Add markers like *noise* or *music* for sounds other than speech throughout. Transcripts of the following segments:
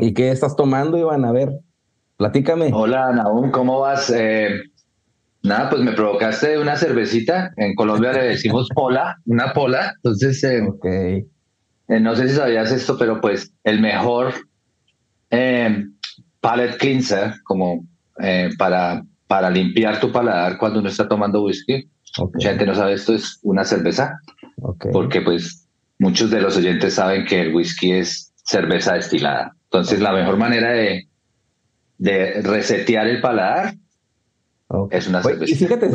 ¿Y qué estás tomando, Iván? A ver, platícame. Hola, Naum, ¿cómo vas? Eh, nada, pues me provocaste una cervecita. En Colombia le decimos *laughs* pola, una pola. Entonces, eh, eh, no sé si sabías esto, pero pues el mejor palette cleanser, como para, para limpiar tu paladar cuando uno está tomando whisky. Mucha gente no sabe esto, es una cerveza. Porque pues muchos de los oyentes saben que el whisky es cerveza destilada. Entonces, la mejor manera de, de resetear el paladar es una cerveza. Y fíjate,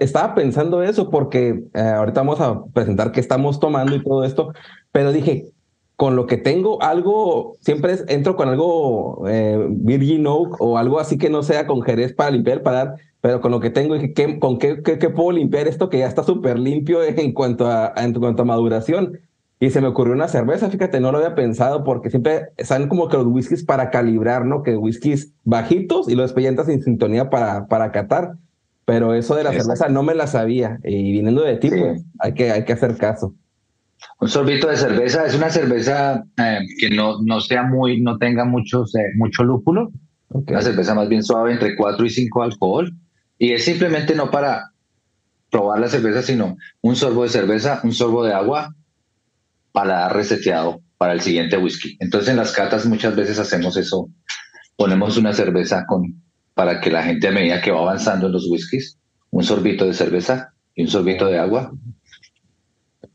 estaba, pensando eso porque eh, ahorita vamos a presentar qué estamos tomando y todo esto, pero dije, con lo que tengo, algo, siempre entro con algo eh, Virgin Oak o algo así que no sea con Jerez para limpiar el paladar, pero con lo que tengo, dije, ¿qué, ¿con qué, qué, puedo limpiar esto que ya está súper limpio en cuanto, a, en cuanto a maduración? Y se me ocurrió una cerveza, fíjate, no lo había pensado porque siempre salen como que los whiskies para calibrar, ¿no? Que whiskies bajitos y los después sin sintonía para, para catar. Pero eso de la cerveza no me la sabía. Y viniendo de ti, pues, hay que, hay que hacer caso. Un sorbito de cerveza es una cerveza eh, que no, no sea muy, no tenga muchos, eh, mucho lúpulo. Una cerveza más bien suave, entre 4 y 5 alcohol. Y es simplemente no para probar la cerveza, sino un sorbo de cerveza, un sorbo de agua, para reseteado para el siguiente whisky. Entonces en las catas muchas veces hacemos eso, ponemos una cerveza con para que la gente a medida que va avanzando en los whiskies, un sorbito de cerveza y un sorbito de agua.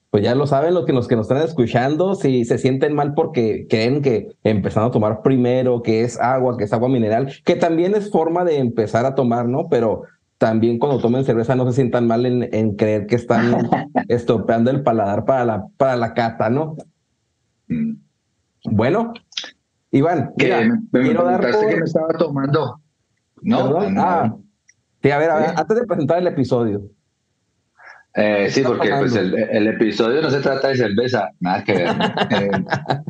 Pues ya lo saben los que, los que nos están escuchando, si se sienten mal porque creen que empezando a tomar primero, que es agua, que es agua mineral, que también es forma de empezar a tomar, ¿no? Pero también cuando tomen cerveza no se sientan mal en, creer que están *laughs* estropeando el paladar para la, para la cata, ¿no? Mm. Bueno, Iván, mira, me, quiero dar por... que me estaba tomando. No, Ah, sí, a ver, a ver, antes de presentar el episodio. Eh, sí, porque pues, el, episodio no se trata de cerveza, nada que ver. *laughs*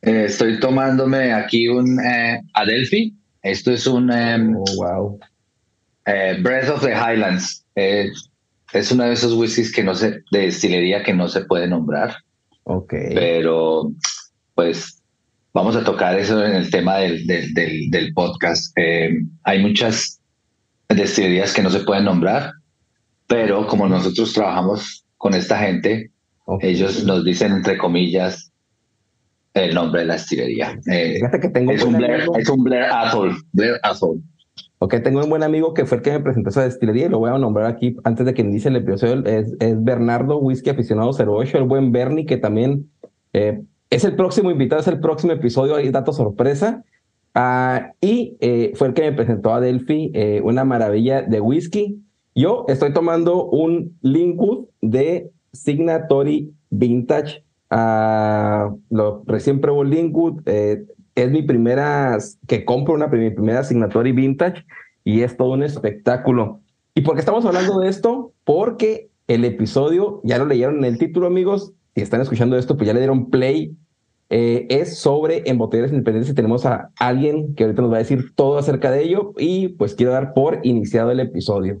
Eh, eh, estoy tomándome aquí un Adelphi. Esto es un em, oh, wow. Eh, Breath of the Highlands eh, es uno de esos whiskies que no se, de destilería que no se puede nombrar. Ok. Pero, pues, vamos a tocar eso en el tema del, del, podcast. Eh, hay muchas destilerías que no se pueden nombrar, pero como nosotros trabajamos con esta gente, ellos nos dicen, entre comillas, el nombre de la destilería. Fíjate que tengo es, un Blair, es un Blair Athol. Blair Athol. Ok, tengo un buen amigo que fue el que me presentó esa destilería y lo voy a nombrar aquí antes de que inicie el episodio. Es, es Bernardo Whisky Aficionado 08, el buen Bernie, que también eh, es el próximo invitado, es el próximo episodio, hay dato sorpresa. Ah, y eh, fue el que me presentó a Delphi, eh, una maravilla de whisky. Yo estoy tomando un Linkwood de Signatory Vintage. Uh, lo recién probó Linkwood es mi primera, que compro una primera y vintage y es todo un espectáculo. ¿Y por qué estamos hablando de esto? Porque el episodio, ya lo leyeron en el título, amigos, si están escuchando esto, pues ya le dieron play. Eh, es sobre embotelladas independientes y tenemos a alguien que ahorita nos va a decir todo acerca de ello y pues quiero dar por iniciado el episodio.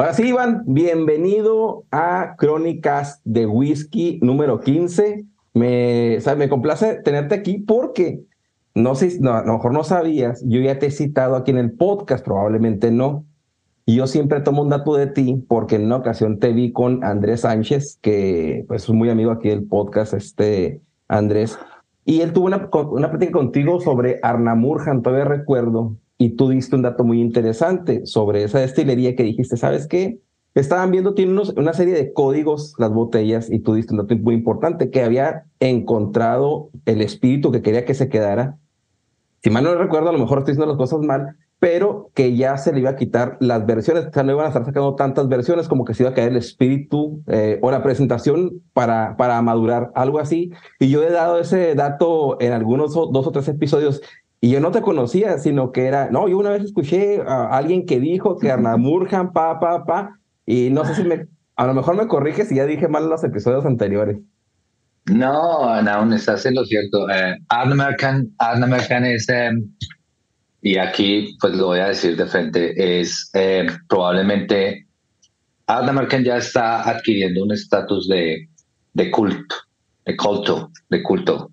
Ahora sí, Iván, bienvenido a Crónicas de Whisky número 15. Me, me complace tenerte aquí porque no sé, no, a lo mejor no sabías, yo ya te he citado aquí en el podcast, probablemente no. Y yo siempre tomo un dato de ti porque en una ocasión te vi con Andrés Sánchez, que pues, es muy amigo aquí del podcast, este Andrés, y él tuvo una, una plática contigo sobre Arnamurjan, todavía recuerdo, y tú diste un dato muy interesante sobre esa destilería que dijiste, ¿sabes qué? Estaban viendo, tiene una serie de códigos las botellas y tú diste un dato muy importante, que había encontrado el espíritu que quería que se quedara. Si mal no recuerdo, a lo mejor estoy diciendo las cosas mal, pero que ya se le iba a quitar las versiones, o sea, no iban a estar sacando tantas versiones como que se iba a caer el espíritu eh, o la presentación para, para madurar, algo así. Y yo he dado ese dato en algunos dos o tres episodios y yo no te conocía, sino que era, no, yo una vez escuché a alguien que dijo que Arnamurjan, pa, pa, pa, y no sé si me, a lo mejor me corriges si ya dije mal los episodios anteriores. No, aún estás en lo cierto. Eh, American, American es, em, y aquí pues lo voy a decir de frente, es eh, probablemente Art American ya está adquiriendo un estatus de, de culto, de culto, de culto.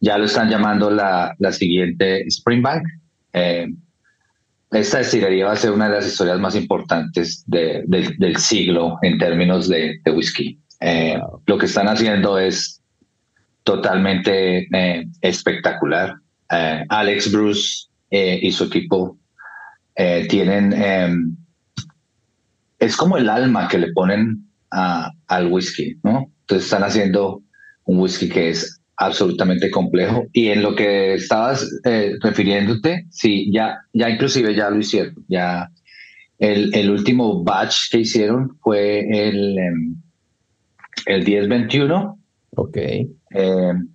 Eh, ya lo están llamando la, la siguiente Springbank. Eh, esta destilería va a ser una de las historias más importantes del siglo en términos de, whisky. Eh, lo que están haciendo es totalmente eh, espectacular. Eh, Alex Bruce y su equipo tienen, em, es como el alma que le ponen al whisky, ¿no? Entonces están haciendo un whisky que es absolutamente complejo. Y en lo que estabas eh, refiriéndote, sí, ya, ya inclusive ya lo hicieron. Ya el, el último batch que hicieron fue el, em, el 1021. Ok. Em,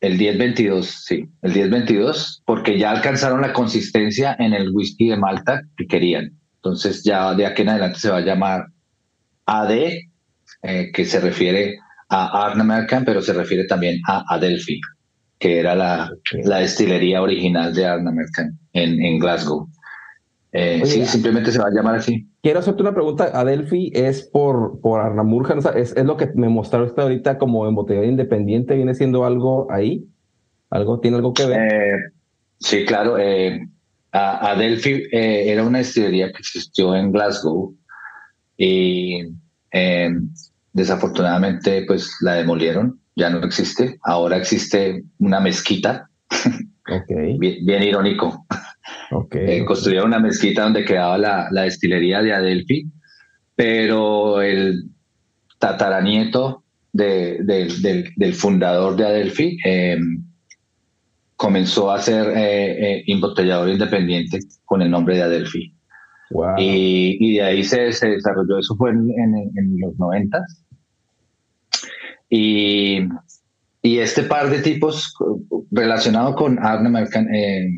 el 1022, sí, el 1022, porque ya alcanzaron la consistencia en el whisky de Malta que querían. Entonces ya de aquí en adelante se va a llamar AD, eh, que se refiere a Art American, pero se refiere también a Adelphi, que era la, la destilería original de Art American en, en Glasgow. Eh, sí, simplemente se va a llamar así. Quiero hacerte una pregunta. Adelphi es por, por Arnamurjan, o sea, es, es, lo que me mostraron usted ahorita como embotellado independiente, ¿viene siendo algo ahí? ¿Algo, ¿Tiene algo que ver? Eh, sí, claro. Eh, Adelphi eh, era una destilería que existió en Glasgow y Desafortunadamente, pues la demolieron, ya no existe. Ahora existe una mezquita. bien, irónico. Okay, eh, construyeron una mezquita donde quedaba la, la, destilería de Adelphi, pero el tataranieto de, del, fundador de Adelphi em, comenzó a ser eh, eh, embotellador independiente con el nombre de Adelphi. Y, de ahí se, se, desarrolló, eso fue en, en, los noventas. Y, y este par de tipos relacionado con Arne American, eh,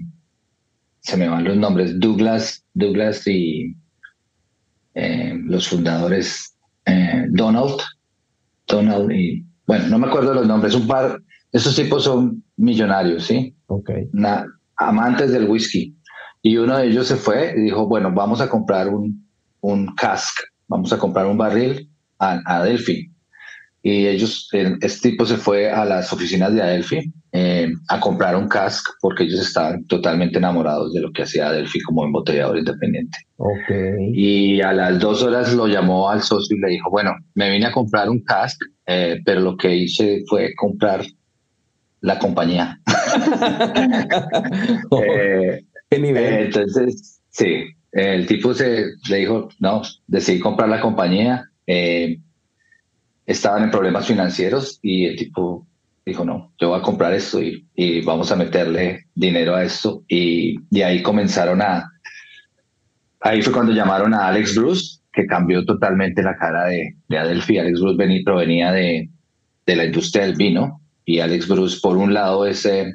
se me van los nombres, Douglas, Douglas y eh, los fundadores eh, Donald, Donald y, bueno, no me acuerdo los nombres, un par, estos tipos son millonarios, ¿sí? Ok. amantes del whisky. Y uno de ellos se fue y dijo, bueno, vamos a comprar un, un cask, vamos a comprar un barril a, a Delphi y ellos, este tipo se fue a las oficinas de Adelphi eh, a comprar un cask porque ellos estaban totalmente enamorados de lo que hacía Adelphi como embotellador independiente. Okay. Y a las dos horas lo llamó al socio y le dijo, bueno, me vine a comprar un cask, eh, pero lo que hice fue comprar la compañía. *laughs* *laughs* Eh, Entonces, sí, el tipo se le dijo, no, decidí comprar la compañía. Eh, estaban en problemas financieros y el tipo dijo, no, yo voy a comprar esto y, vamos a meterle dinero a esto. Y, y ahí comenzaron a... Ahí fue cuando llamaron a Alex Bruce, que cambió totalmente la cara de, de Adelphi. Alex Bruce venía, provenía de, de la industria del vino y Alex Bruce, por un lado, es... Eh,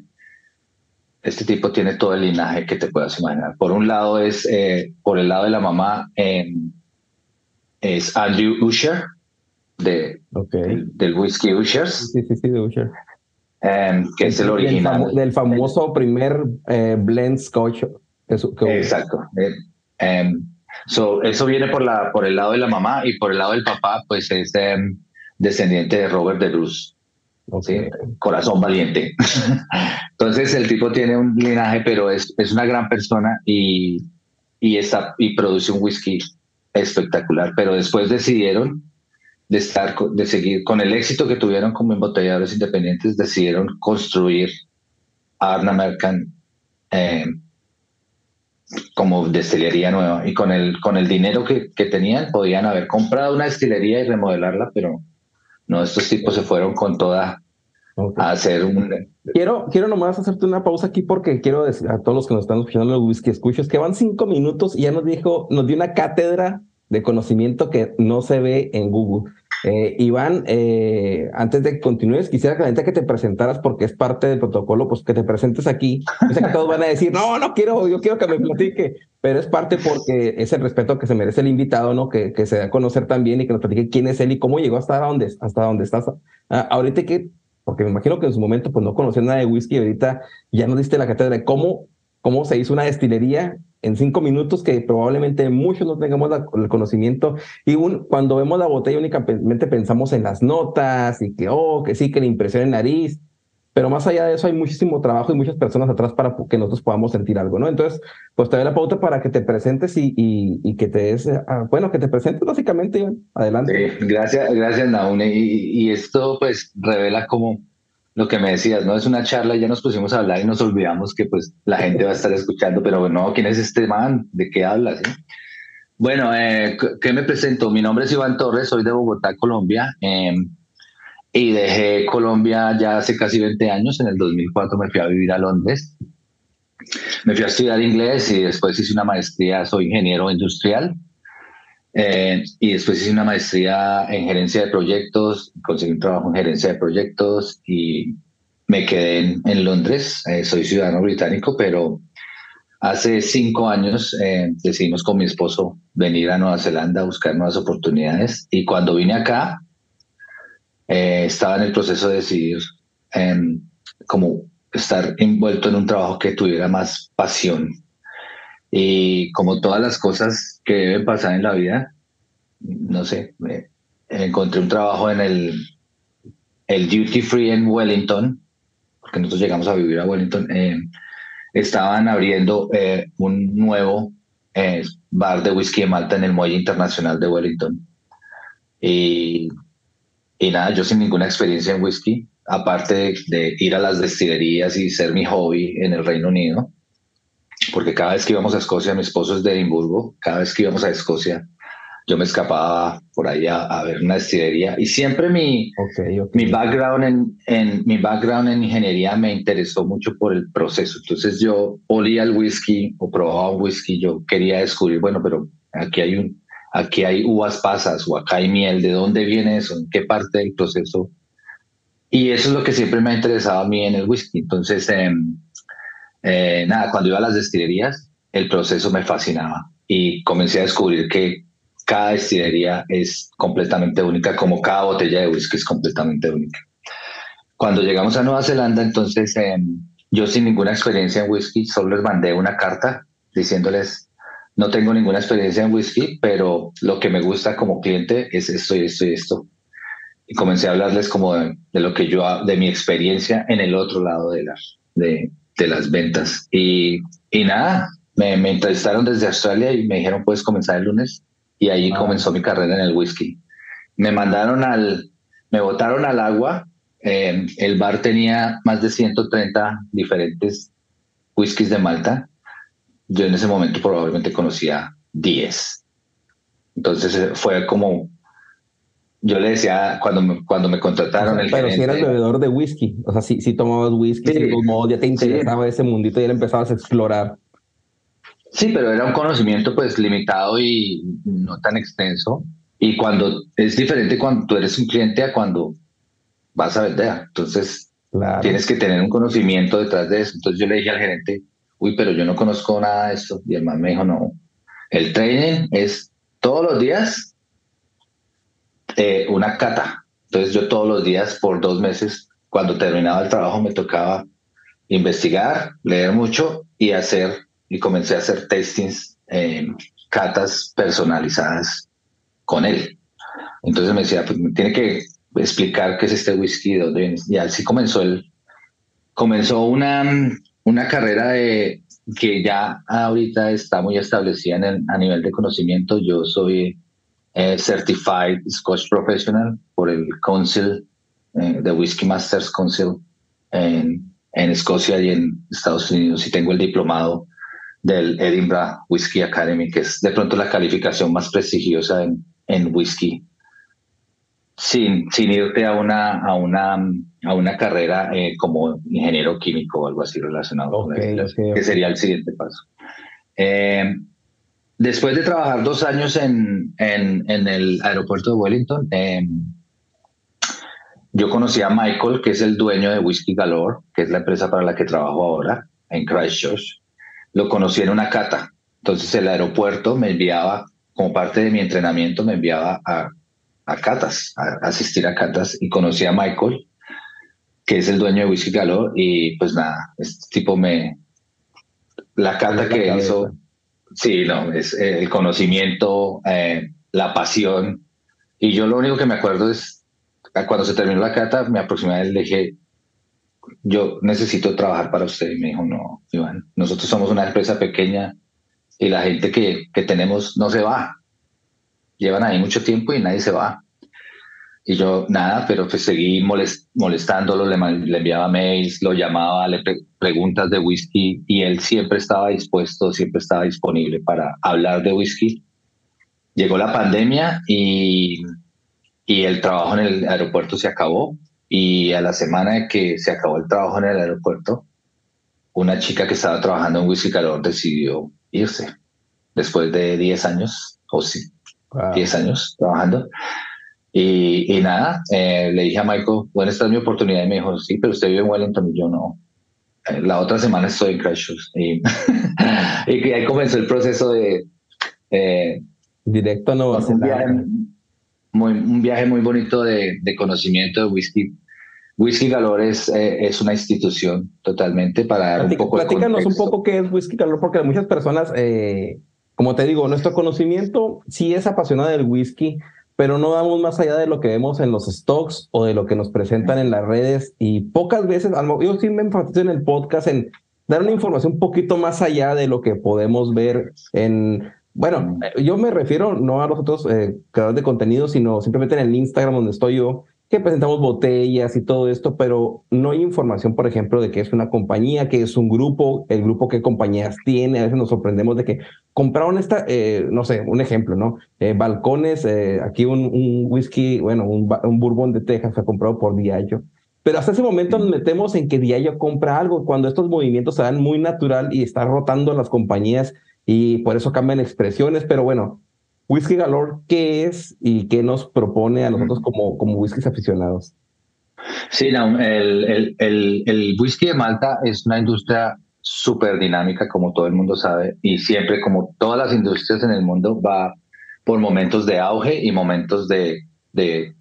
este tipo tiene todo el linaje que te puedas imaginar. Por un lado es, eh, por el lado de la mamá, eh, es Andrew Usher, de, del whisky Ushers. Sí, sí, sí, de Usher. Um, que es el original. Del, famo del famoso primer eh, blend scotch. Que... Exacto. Um, so, eso viene por, la, por el lado de la mamá y por el lado del papá, pues es descendiente de Robert de Bruce. Corazón valiente. *laughs* Entonces el tipo tiene un linaje, pero es, es una gran persona y, y, está, y produce un whisky espectacular. Pero después decidieron de estar, de seguir con el éxito que tuvieron como embotelladores independientes, decidieron construir Arna American eh, como destilería nueva. Y con el, con el dinero que, que, tenían, podían haber comprado una destilería y remodelarla, pero no, estos tipos se fueron con toda okay. a hacer un... Quiero, quiero nomás hacerte una pausa aquí porque quiero decir a todos los que nos están escuchando los whisky escuchos que van cinco minutos y ya nos dijo, nos dio una cátedra de conocimiento que no se ve en Google. Eh, Iván, eh, antes de que continúes, quisiera que la gente que te presentaras porque es parte del protocolo, pues que te presentes aquí. Yo sé que todos van a decir, no, no quiero, yo quiero que me platique, pero es parte porque es el respeto que se merece el invitado, ¿no? Que, que se da a conocer también y que nos platique quién es él y cómo llegó hasta donde, hasta donde estás. Ah, ahorita que, porque me imagino que en su momento pues no conocía nada de whisky ahorita ya nos diste la cátedra de cómo, cómo se hizo una destilería en cinco minutos que probablemente muchos no tengamos la, el conocimiento y un, cuando vemos la botella únicamente pensamos en las notas y que, oh, que sí, que la impresión en nariz, pero más allá de eso hay muchísimo trabajo y muchas personas atrás para que nosotros podamos sentir algo, ¿no? Entonces, pues te doy la pauta para que te presentes y, y, y que te des, ah, bueno, que te presentes básicamente, adelante. Sí, gracias, gracias Naune, y, y esto pues revela cómo lo que me decías, ¿no? Es una charla y ya nos pusimos a hablar y nos olvidamos que pues la gente va a estar escuchando, pero bueno, ¿quién es este man? ¿De qué hablas? Bueno, eh, ¿qué me presento? Mi nombre es Iván Torres, soy de Bogotá, Colombia, eh, y dejé Colombia ya hace casi 20 años, en el 2004 me fui a vivir a Londres, me fui a estudiar inglés y después hice una maestría, soy ingeniero industrial, eh, y después hice una maestría en gerencia de proyectos, conseguí un trabajo en gerencia de proyectos y me quedé en, Londres. Eh, soy ciudadano británico, pero hace cinco años eh, decidimos con mi esposo venir a Nueva Zelanda a buscar nuevas oportunidades. Y cuando vine acá, eh, estaba en el proceso de decidir em, como estar envuelto en un trabajo que tuviera más pasión y como todas las cosas que deben pasar en la vida, no sé, encontré un trabajo en el, el Duty Free en Wellington, porque nosotros llegamos a vivir a Wellington. Eh, estaban abriendo eh, un nuevo eh, bar de whisky de Malta en el Muelle Internacional de Wellington. Y, y nada, yo sin ninguna experiencia en whisky, aparte de, de ir a las destilerías y ser mi hobby en el Reino Unido porque cada vez que íbamos a Escocia, mi esposo es de Edimburgo, cada vez que íbamos a Escocia, yo me escapaba por ahí a, a ver una destilería y siempre mi, okay, okay. mi, background en, en, mi background en ingeniería me interesó mucho por el proceso. Entonces yo olía el whisky o probaba un whisky, yo quería descubrir, bueno, pero aquí hay, un, aquí hay uvas pasas o acá hay miel, ¿de dónde viene eso? ¿En qué parte del proceso Y eso es lo que siempre me ha interesado a mí en el whisky. Entonces, em, eh, nada, cuando iba a las destilerías, el proceso me fascinaba y comencé a descubrir que cada destilería es completamente única, como cada botella de whisky es completamente única. Cuando llegamos a Nueva Zelanda, entonces em, yo sin ninguna experiencia en whisky, solo les mandé una carta diciéndoles, no tengo ninguna experiencia en whisky, pero lo que me gusta como cliente es esto y esto y esto. Y comencé a hablarles como de, lo que yo, de mi experiencia en el otro lado de, las de, de las ventas. Y, y nada, me, me, entrevistaron desde Australia y me dijeron, puedes comenzar el lunes. Y ahí ah. comenzó mi carrera en el whisky. Me mandaron al, me botaron al agua. Eh, el bar tenía más de 130 diferentes whiskies de Malta. Yo en ese momento probablemente conocía 10. Entonces eh, fue como yo le decía cuando me, cuando me contrataron el Pero si eras bebedor de whisky, o sea, si, si tomabas whisky, sí, ya te interesaba ese mundito y ya empezabas a explorar. Sí, pero era un conocimiento pues limitado y no tan extenso. Y cuando es diferente cuando tú eres un cliente a cuando vas a vender. Entonces tienes que tener un conocimiento detrás de eso. Entonces yo le dije al gerente, uy, pero yo no conozco nada de esto. Y el man me dijo, no, el training es todos los días eh, una cata. Entonces yo todos los días por dos meses, cuando terminaba el trabajo, me tocaba investigar, leer mucho y hacer, y comencé a hacer tastings, eh, catas personalizadas con él. Entonces me decía, pues me tiene que explicar qué es este whisky, de dónde viene. Y así comenzó el, comenzó una, una carrera de, que ya ahorita está muy establecida en a nivel de conocimiento. Yo soy eh, Certified Scotch Professional por el Council, eh, de Whiskey Masters Council en, en, Escocia y en Estados Unidos y tengo el diplomado del Edinburgh Whisky Academy, que es de pronto la calificación más prestigiosa en, en whisky. Sin, sin irte a una, a una, a una carrera eh, como ingeniero químico o algo así relacionado con eso, que sería el siguiente paso. Después de trabajar dos años en, en, el aeropuerto de Wellington, em, yo conocí a Michael, que es el dueño de Whiskey Galore, que es la empresa para la que trabajo ahora en Christchurch. Lo conocí en una cata. Entonces el aeropuerto me enviaba, como parte de mi entrenamiento, me enviaba a, a catas, a, asistir a catas y conocí a Michael, que es el dueño de Whiskey Galore y pues nada, este tipo me... La cata que hizo Sí, no, es eh, el conocimiento, eh, la pasión. Y yo lo único que me acuerdo es, cuando se terminó la cata, me aproximé a él y le dije, yo necesito trabajar para usted. Y me dijo, no, Iván, nosotros somos una empresa pequeña y la gente que, que tenemos no se va. Llevan ahí mucho tiempo y nadie se va. Y yo, nada, pero pues seguí molestándolo, le, enviaba mails, lo llamaba, le preguntas de whisky y él siempre estaba dispuesto, siempre estaba disponible para hablar de whisky. Llegó la pandemia y, y el trabajo en el aeropuerto se acabó y a la semana de que se acabó el trabajo en el aeropuerto, una chica que estaba trabajando en Whisky Calor decidió irse después de 10 años, o sí, 10 años trabajando. Y, nada, eh, le dije a Michael, bueno, esta es mi oportunidad. Y me dijo, sí, pero usted vive en Wellington y yo no. Eh, la otra semana estoy en Christchurch. Y, *laughs* y ahí comenzó el proceso de... Eh, Directo a Nueva un viaje, muy, un viaje muy bonito de, de conocimiento de whisky. Whisky Galore es, es una institución totalmente para dar un poco Platícanos un poco qué es Whisky Galore, porque muchas personas, como te digo, nuestro conocimiento sí es apasionado del whisky, pero no damos más allá de lo que vemos en los stocks o de lo que nos presentan en las redes. Y pocas veces, yo sí me enfatizo en el podcast en dar una información un poquito más allá de lo que podemos ver en, bueno, yo me refiero no a los otros eh, creadores de contenido, sino simplemente en el Instagram donde estoy yo, que presentamos botellas y todo esto, pero no hay información, por ejemplo, de que es una compañía, que es un grupo, el grupo qué compañías tiene. A veces nos sorprendemos de que compraron esta, eh, no sé, un ejemplo, ¿no? Eh, balcones, eh, aquí un, un, whisky, bueno, un, un bourbon de Texas fue comprado por Diageo. Pero hasta ese momento nos metemos en que Diageo compra algo, cuando estos movimientos se dan muy natural y está rotando las compañías y por eso cambian expresiones, pero bueno, Whisky Galore, ¿qué es y qué nos propone a nosotros como, como whiskies aficionados? Sí, no, el, el, el, el whisky de Malta es una industria súper dinámica, como todo el mundo sabe, y siempre, como todas las industrias en el mundo, va por momentos de auge y momentos de, de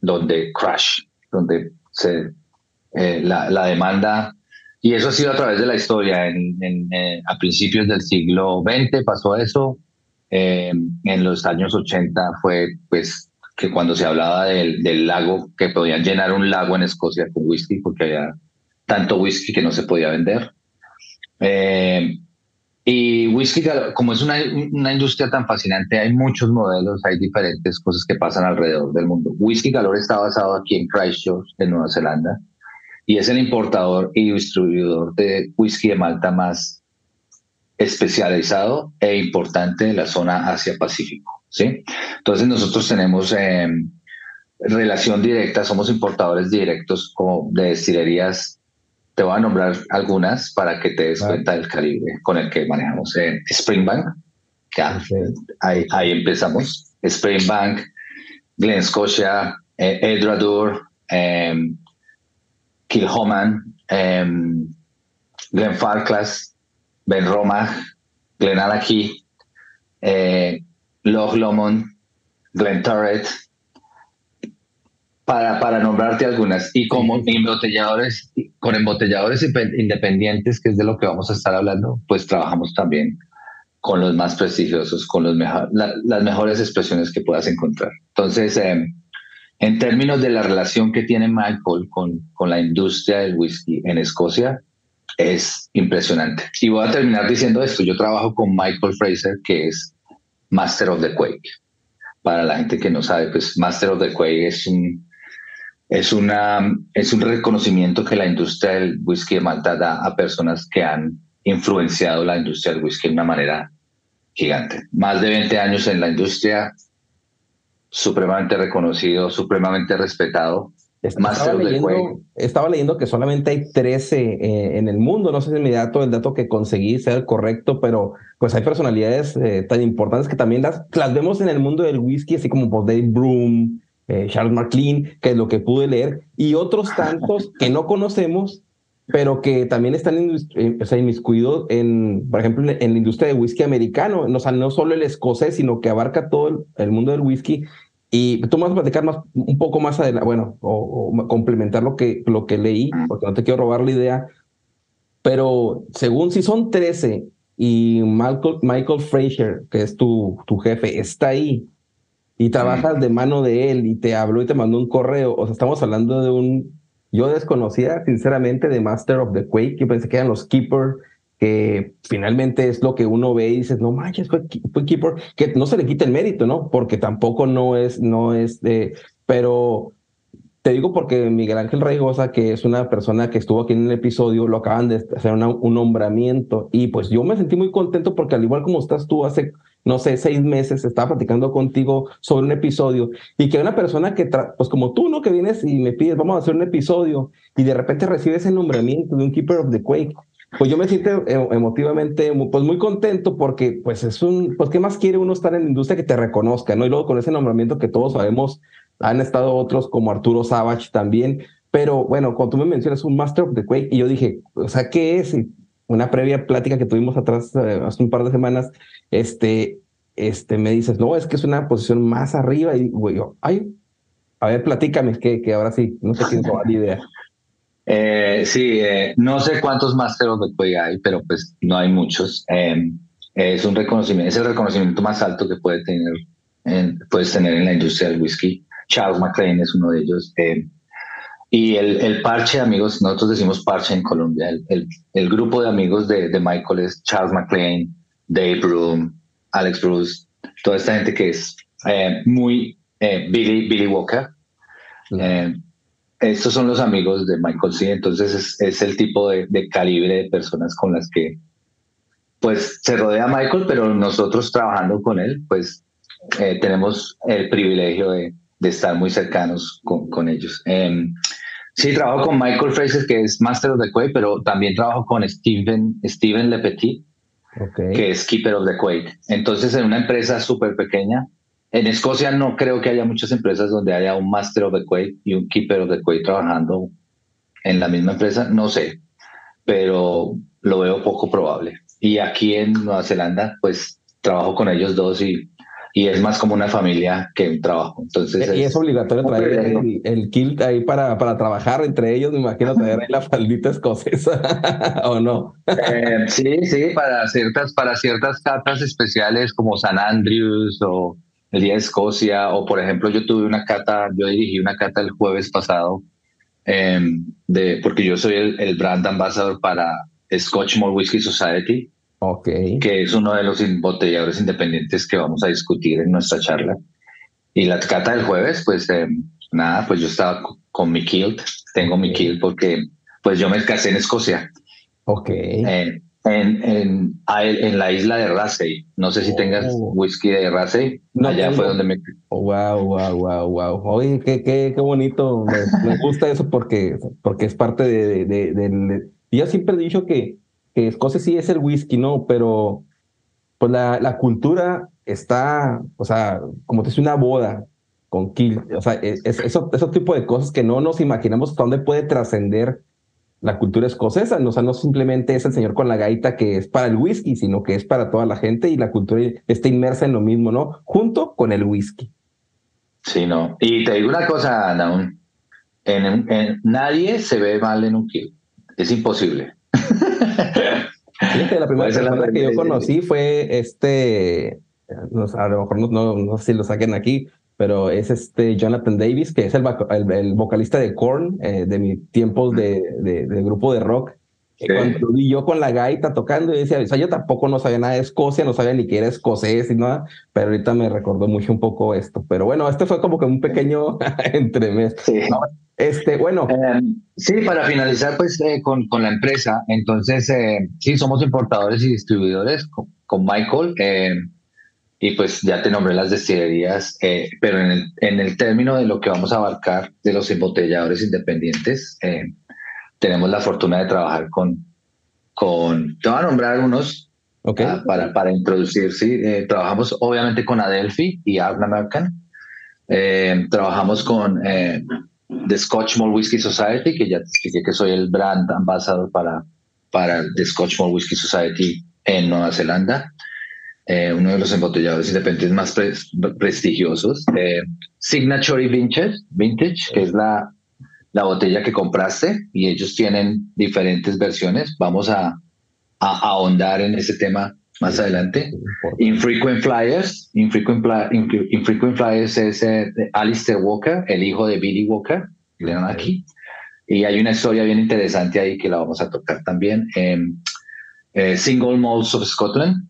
donde crash, donde se, eh, la, la, demanda, y eso ha sido a través de la historia. En, en, eh, a principios del siglo XX pasó eso, eh, en los años 80 fue pues que cuando se hablaba del, del, lago, que podían llenar un lago en Escocia con whisky, porque había tanto whisky que no se podía vender. Eh, y whisky, como es una, una, industria tan fascinante, hay muchos modelos, hay diferentes cosas que pasan alrededor del mundo. Whisky Galore está basado aquí en Christchurch, en Nueva Zelanda, y es el importador y distribuidor de whisky de Malta más especializado e importante en la zona Asia-Pacífico. ¿sí? Entonces nosotros tenemos eh, relación directa, somos importadores directos como de destilerías te voy a nombrar algunas para que te des cuenta del calibre con el que manejamos eh, Springbank. Ya, ahí, ahí, empezamos. Springbank, Glen Scotia, eh, Edradur, eh, Kilhoman, eh, Glen Farclas, Ben Romach, Glen Alaki, eh, Loch Lomond, Glen Turret, para, para nombrarte algunas. Y como embotelladores, con embotelladores independientes, que es de lo que vamos a estar hablando, pues trabajamos también con los más prestigiosos, con los mejor, las mejores expresiones que puedas encontrar. Entonces, eh, en términos de la relación que tiene Michael con, con la industria del whisky en Escocia, es impresionante. Y voy a terminar diciendo esto. Yo trabajo con Michael Fraser, que es Master of the Quake. Para la gente que no sabe, pues Master of the Quake es un, es, una, es un reconocimiento que la industria del whisky de Malta da a personas que han influenciado la industria del whisky de una manera gigante. Más de 20 años en la industria, supremamente reconocido, supremamente respetado. Estaba leyendo, estaba leyendo, que solamente hay 13 eh, en el mundo. No sé si mi dato, el dato que conseguí sea el correcto, pero pues hay personalidades eh, tan importantes que también las, las vemos en el mundo del whisky, así como pues, Dave Broom, eh, Charles McLean, que es lo que pude leer, y otros tantos que no conocemos, pero que también están o sea, inmiscuidos en, por ejemplo, en la industria de whisky americano, o sea, no solo el escocés, sino que abarca todo el, mundo del whisky. Y tú me vas a platicar más, un poco más adelante, bueno, o, complementar lo que, lo que leí, porque no te quiero robar la idea, pero según si son 13 y Michael, Michael Fraser, que es tu, tu jefe, está ahí y trabajas de mano de él y te habló y te mandó un correo. O sea, estamos hablando de un. Yo desconocía, sinceramente, de Master of the Quake. Yo pensé que eran los Keeper, que finalmente es lo que uno ve y dices, no manches, fue, Keeper. Que no se le quita el mérito, ¿no? Porque tampoco no es, no es de. Pero te digo porque Miguel Ángel Reygosa, que es una persona que estuvo aquí en el episodio, lo acaban de hacer un nombramiento y pues yo me sentí muy contento porque al igual como estás tú hace no sé, seis meses, estaba platicando contigo sobre un episodio y que una persona que, pues como tú, ¿no? Que vienes y me pides, vamos a hacer un episodio y de repente recibes el nombramiento de un Keeper of the Quake. Pues yo me siento emotivamente pues muy contento porque pues es un, pues qué más quiere uno estar en la industria que te reconozca, ¿no? Y luego con ese nombramiento que todos sabemos, han estado otros como Arturo Savage también, pero bueno, cuando tú me mencionas un Master of the Quake y yo dije, o sea, ¿qué es? una previa plática que tuvimos atrás eh, hace un par de semanas, este, este, me dices, no, es que es una posición más arriba y güey, yo, ay, a ver, platícame, que, que ahora sí, no sé quién la idea. *laughs* Eh, sí, eh, no sé cuántos másteres de Quake hay, pero pues no hay muchos. Em, es un reconocimiento, es el reconocimiento más alto que puede tener, en, puedes tener en la industria del whisky. Charles McLean es uno de ellos. Em, y el, el, parche, amigos, nosotros decimos parche en Colombia. El, el, grupo de amigos de, de, Michael es Charles McLean, Dave Broom, Alex Bruce, toda esta gente que es eh, muy Billy, Billy Walker. Eh, estos son los amigos de Michael, sí. Entonces es, es el tipo de, de, calibre de personas con las que pues se rodea Michael, pero nosotros trabajando con él, pues tenemos el privilegio de, de estar muy cercanos con, con ellos. Em, Sí, trabajo con Michael Fraser, que es Master of the Quake, pero también trabajo con Steven, Steven Le Petit, que es Keeper of the Quake. Entonces, en una empresa súper pequeña, En Escocia no creo que haya muchas empresas donde haya un Master of the Quay y un Keeper of the Quay trabajando en la misma empresa, no sé, pero lo veo poco probable. Y aquí en Nueva Zelanda, pues trabajo con ellos dos y, y es más como una familia que un trabajo. Entonces, y es, obligatorio traer el, el, kilt ahí para, para trabajar entre ellos, me imagino traer ahí *laughs* la faldita escocesa, *laughs* ¿o no? Eh, sí, sí, para ciertas, para ciertas catas especiales como San Andrews o el Día de Escocia, o por ejemplo, yo tuve una cata, yo dirigí una cata el jueves pasado, em, de, porque yo soy el, el brand ambassador para Scotch Malt Whisky Society, okay. que es uno de los embotelladores independientes que vamos a discutir en nuestra charla. Y la cata del jueves, pues em, nada, pues yo estaba con mi kilt, tengo mi kilt porque pues yo me casé en Escocia. Ok. Eh, en, en, en, la isla de Rassay. No sé si tengas oh. whisky de Rassay. Allá fue donde me. wow, wow, wow, wow. Oye, qué, qué, qué bonito. Me, me, gusta eso porque, porque es parte de, de, de, de, Yo siempre he dicho que, que Escocia sí es el whisky, ¿no? Pero pues la, la cultura está, o sea, como te dice, una boda con kill. O sea, es, es, eso, esos tipo de cosas que no nos imaginamos hasta dónde puede trascender la cultura escocesa, o sea, no simplemente es el señor con la gaita que es para el whisky, sino que es para toda la gente y la cultura está inmersa en lo mismo, ¿no? Junto con el whisky. Sí, no. Y te digo una cosa, Naun, en, en, nadie se ve mal en un kilo. Es imposible. *laughs* La primera persona que yo conocí fue este, a lo mejor no, no, no sé si lo saquen aquí, pero es este Jonathan Davis, que es el, el, vocalista de Korn, eh, de mis tiempos de, de, de, grupo de rock. Sí. Cuando vi yo con la gaita tocando, y decía, o sea, yo tampoco no sabía nada de Escocia, no sabía ni que era escocés y nada, pero ahorita me recordó mucho un poco esto. Pero bueno, este fue como que un pequeño *laughs* entremés. Sí. Este, bueno. Eh, sí, para finalizar, pues eh, con, con, la empresa, entonces, eh, sí, somos importadores y distribuidores con, con Michael y pues ya te nombré las destilerías, eh, pero en el, en el término de lo que vamos a abarcar de los embotelladores independientes, eh, tenemos la fortuna de trabajar con, con te voy a nombrar algunos okay. uh, para, para introducir, sí, eh, trabajamos obviamente con Adelphi y Art American, trabajamos con The Scotch Malt Whisky Society, que ya te expliqué que soy el brand ambassador para, para The Scotch Malt Whisky Society en Nueva Zelanda eh, uno de los embotelladores independientes más pre prestigiosos. Eh, Signature Vintage, Vintage, que es la, la botella que compraste y ellos tienen diferentes versiones. Vamos a, a, ahondar en ese tema más adelante. Infrequent Flyers, Infrequent, Infrequent Flyers es eh, Alistair Walker, el hijo de Billy Walker, que le dan aquí. Y hay una historia bien interesante ahí que la vamos a tocar también. Eh, Single Malls of Scotland,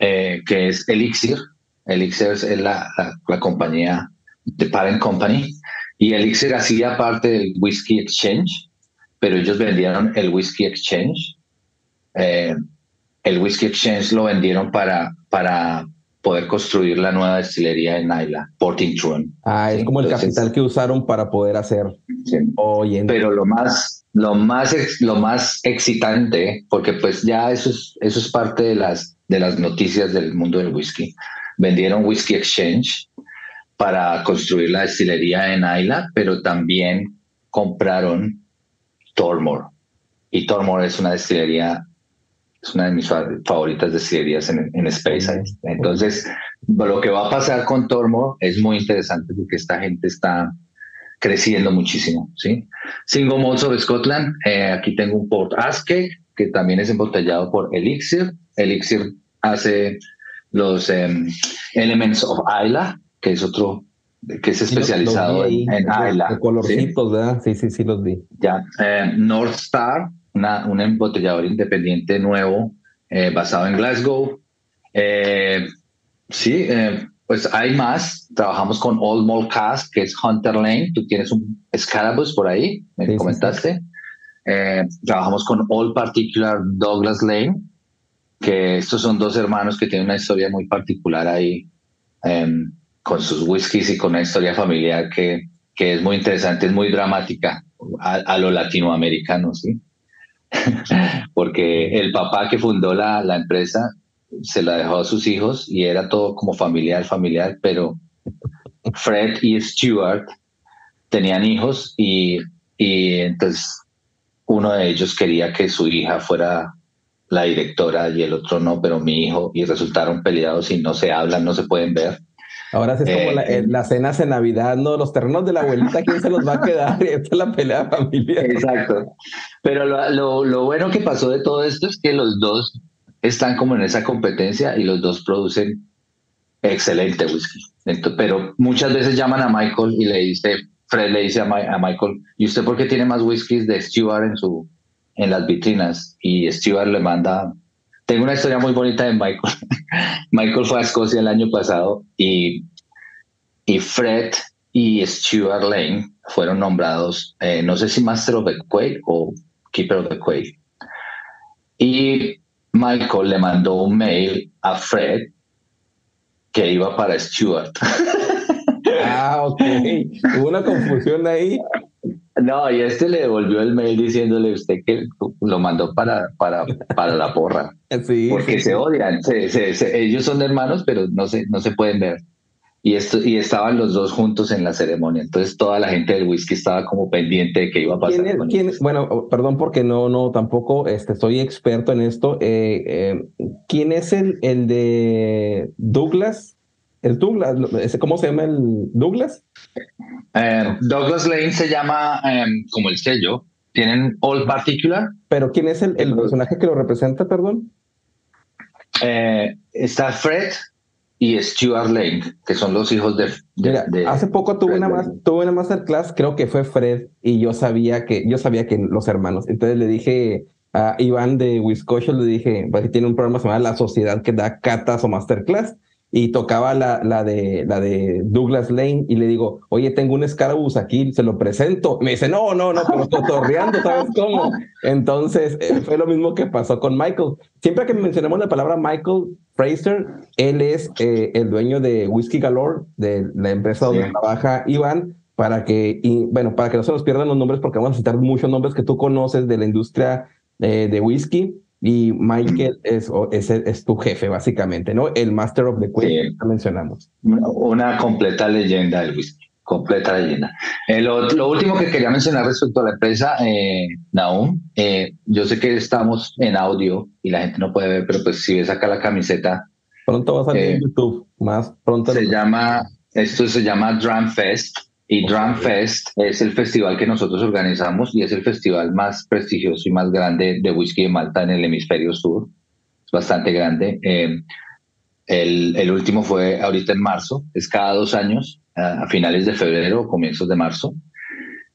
eh, que es Elixir. Elixir es la, la, la, compañía de Parent Company. Y Elixir hacía parte del Whiskey Exchange, pero ellos vendieron el Whiskey Exchange. Eh, el Whiskey Exchange lo vendieron para, para poder construir la nueva destilería en Naila, Porting Truon. Ah, es ¿sí? como el Entonces, capital que usaron para poder hacer. Sí. Oye, pero lo más, lo más, lo más excitante, porque pues ya eso es, eso es parte de las, de las noticias del mundo del whisky. Vendieron Whisky Exchange para construir la destilería en Naila, pero también compraron Tormore. Y Tormore es una destilería es una de mis favoritas destilerías en, en Space Entonces, lo que va a pasar con Tormore es muy interesante porque esta gente está creciendo muchísimo, ¿sí? Single Malts of Scotland, eh, aquí tengo un Port Aske, que también es embotellado por Elixir. Elixir hace los um, Elements of Isla, que es otro que es especializado ahí, en, en Isla. De colorcitos, ¿sí? ¿verdad? Sí, sí, sí los vi. Ya, eh, North Star, una, un embotellador independiente nuevo eh, basado en Glasgow. Eh, sí, pues hay más. Trabajamos con Old Mall Cask, que es Hunter Lane. Tú tienes un Scarabus por ahí, me sí, comentaste. Sí, sí. trabajamos con All Particular Douglas Lane, que estos son dos hermanos que tienen una historia muy particular ahí em, con sus whiskies y con una historia familiar que, que es muy interesante, es muy dramática a, a lo latinoamericano, ¿sí? *laughs* porque el papá que fundó la, la, empresa se la dejó a sus hijos y era todo como familiar, familiar, pero Fred y Stuart tenían hijos y, y entonces uno de ellos quería que su hija fuera la directora y el otro no, pero mi hijo, y resultaron peleados y no se hablan, no se pueden ver. Ahora sí es como la, Eh, las cenas en Navidad, ¿no? Los terrenos de la abuelita, ¿quién se los va a quedar? *laughs* Esta es la pelea familiar. Exacto. Pero lo, lo, lo bueno que pasó de todo esto es que los dos están como en esa competencia y los dos producen excelente whisky. Pero muchas veces llaman a Michael y le dice, Fred le dice a, Mi- a Michael, ¿y usted por qué tiene más whiskies de Stewart en, su, en las vitrinas? Y Stewart le manda... Tengo una historia muy bonita de Michael. *laughs* Michael fue a Escocia el año pasado y, y Fred y Stuart Lane fueron nombrados, eh, no sé si Master of the Quail o Keeper of the Quail. Y Michael le mandó un mail a Fred que iba para Stuart. *laughs* Ah, ok. Hubo una confusión ahí. No, y este le devolvió el mail diciéndole usted que lo mandó para, para, para la porra. *laughs* Sí, Porque sí, se odian. se- se- se- ellos son hermanos, pero no se, no se pueden ver. Y, esto, y estaban los dos juntos en la ceremonia. Entonces toda la gente del whisky estaba como pendiente de qué iba a pasar. ¿Quién es- con quién- bueno, perdón porque no, no, tampoco este, soy experto en esto. Eh, eh, ¿Quién es el, el de Douglas? ¿Es Douglas? ¿Ese ¿Cómo se llama el Douglas? Eh, Douglas Lane se llama em, como el sello. Tienen All Particular. Pero ¿quién es el, el personaje que lo representa, perdón? Está Fred y Stuart Lane, que son los hijos de. de- Mira, de- hace poco tuve Fred una, tuve una masterclass, creo que fue Fred, y yo sabía que, yo sabía que los hermanos. Entonces le dije a Iván de Wisconsin, le dije, pues, tiene un programa llamado La Sociedad que da catas o masterclass, y tocaba la, la, de, la de Douglas Lane, y le digo, oye, tengo un Scarabus aquí, se lo presento. Me dice, no, no, no, pero cotorreando, ¿sabes *laughs* cómo? Entonces, eh, fue lo mismo que pasó con Michael. Siempre que mencionamos la palabra Michael Fraser, él es eh, el dueño de Whiskey Galore, de la empresa donde Sí. trabaja Iván, para que, y, bueno, para que no se nos pierdan los nombres, porque vamos a citar muchos nombres que tú conoces de la industria eh, de whisky. Y Michael es, es, es tu jefe, básicamente, ¿no? El Master of the Queen Sí. que mencionamos. Una, completa leyenda del whisky. Completa leyenda. Eh, lo, lo último que quería mencionar respecto a la empresa, eh, Naum, eh, yo sé que estamos en audio y la gente no puede ver, pero pues si ves acá la camiseta, Pronto va a salir Eh, en YouTube, más pronto. se llama, esto se llama Drum Fest y Drum Fest es el festival que nosotros organizamos y es el festival más prestigioso y más grande de whisky de Malta en el hemisferio sur. Es bastante grande. Eh, el, el último fue ahorita en marzo, es cada dos años, a, finales de febrero o comienzos de marzo.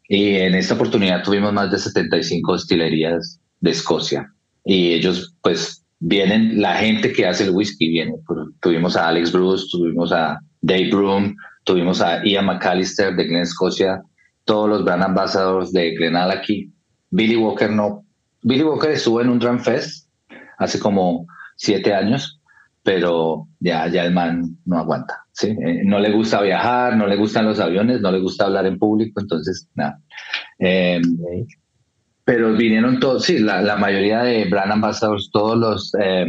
Y en esta oportunidad tuvimos más de 75 destilerías de Escocia. Y ellos, pues, vienen, la gente que hace el whisky viene. Tuvimos a Alex Bruce, tuvimos a Dave Broom, tuvimos a Ian McAllister de Glen Scotia, todos los brand ambassadors de Glenallachie. Billy Walker no. Billy Walker estuvo en un Drum Fest hace como siete años, pero ya, ya el man no aguanta. ¿sí? Eh, no le gusta viajar, no le gustan los aviones, no le gusta hablar en público, entonces nada. Eh, pero vinieron todos, sí, la, la mayoría de brand ambassadors, todos los... eh,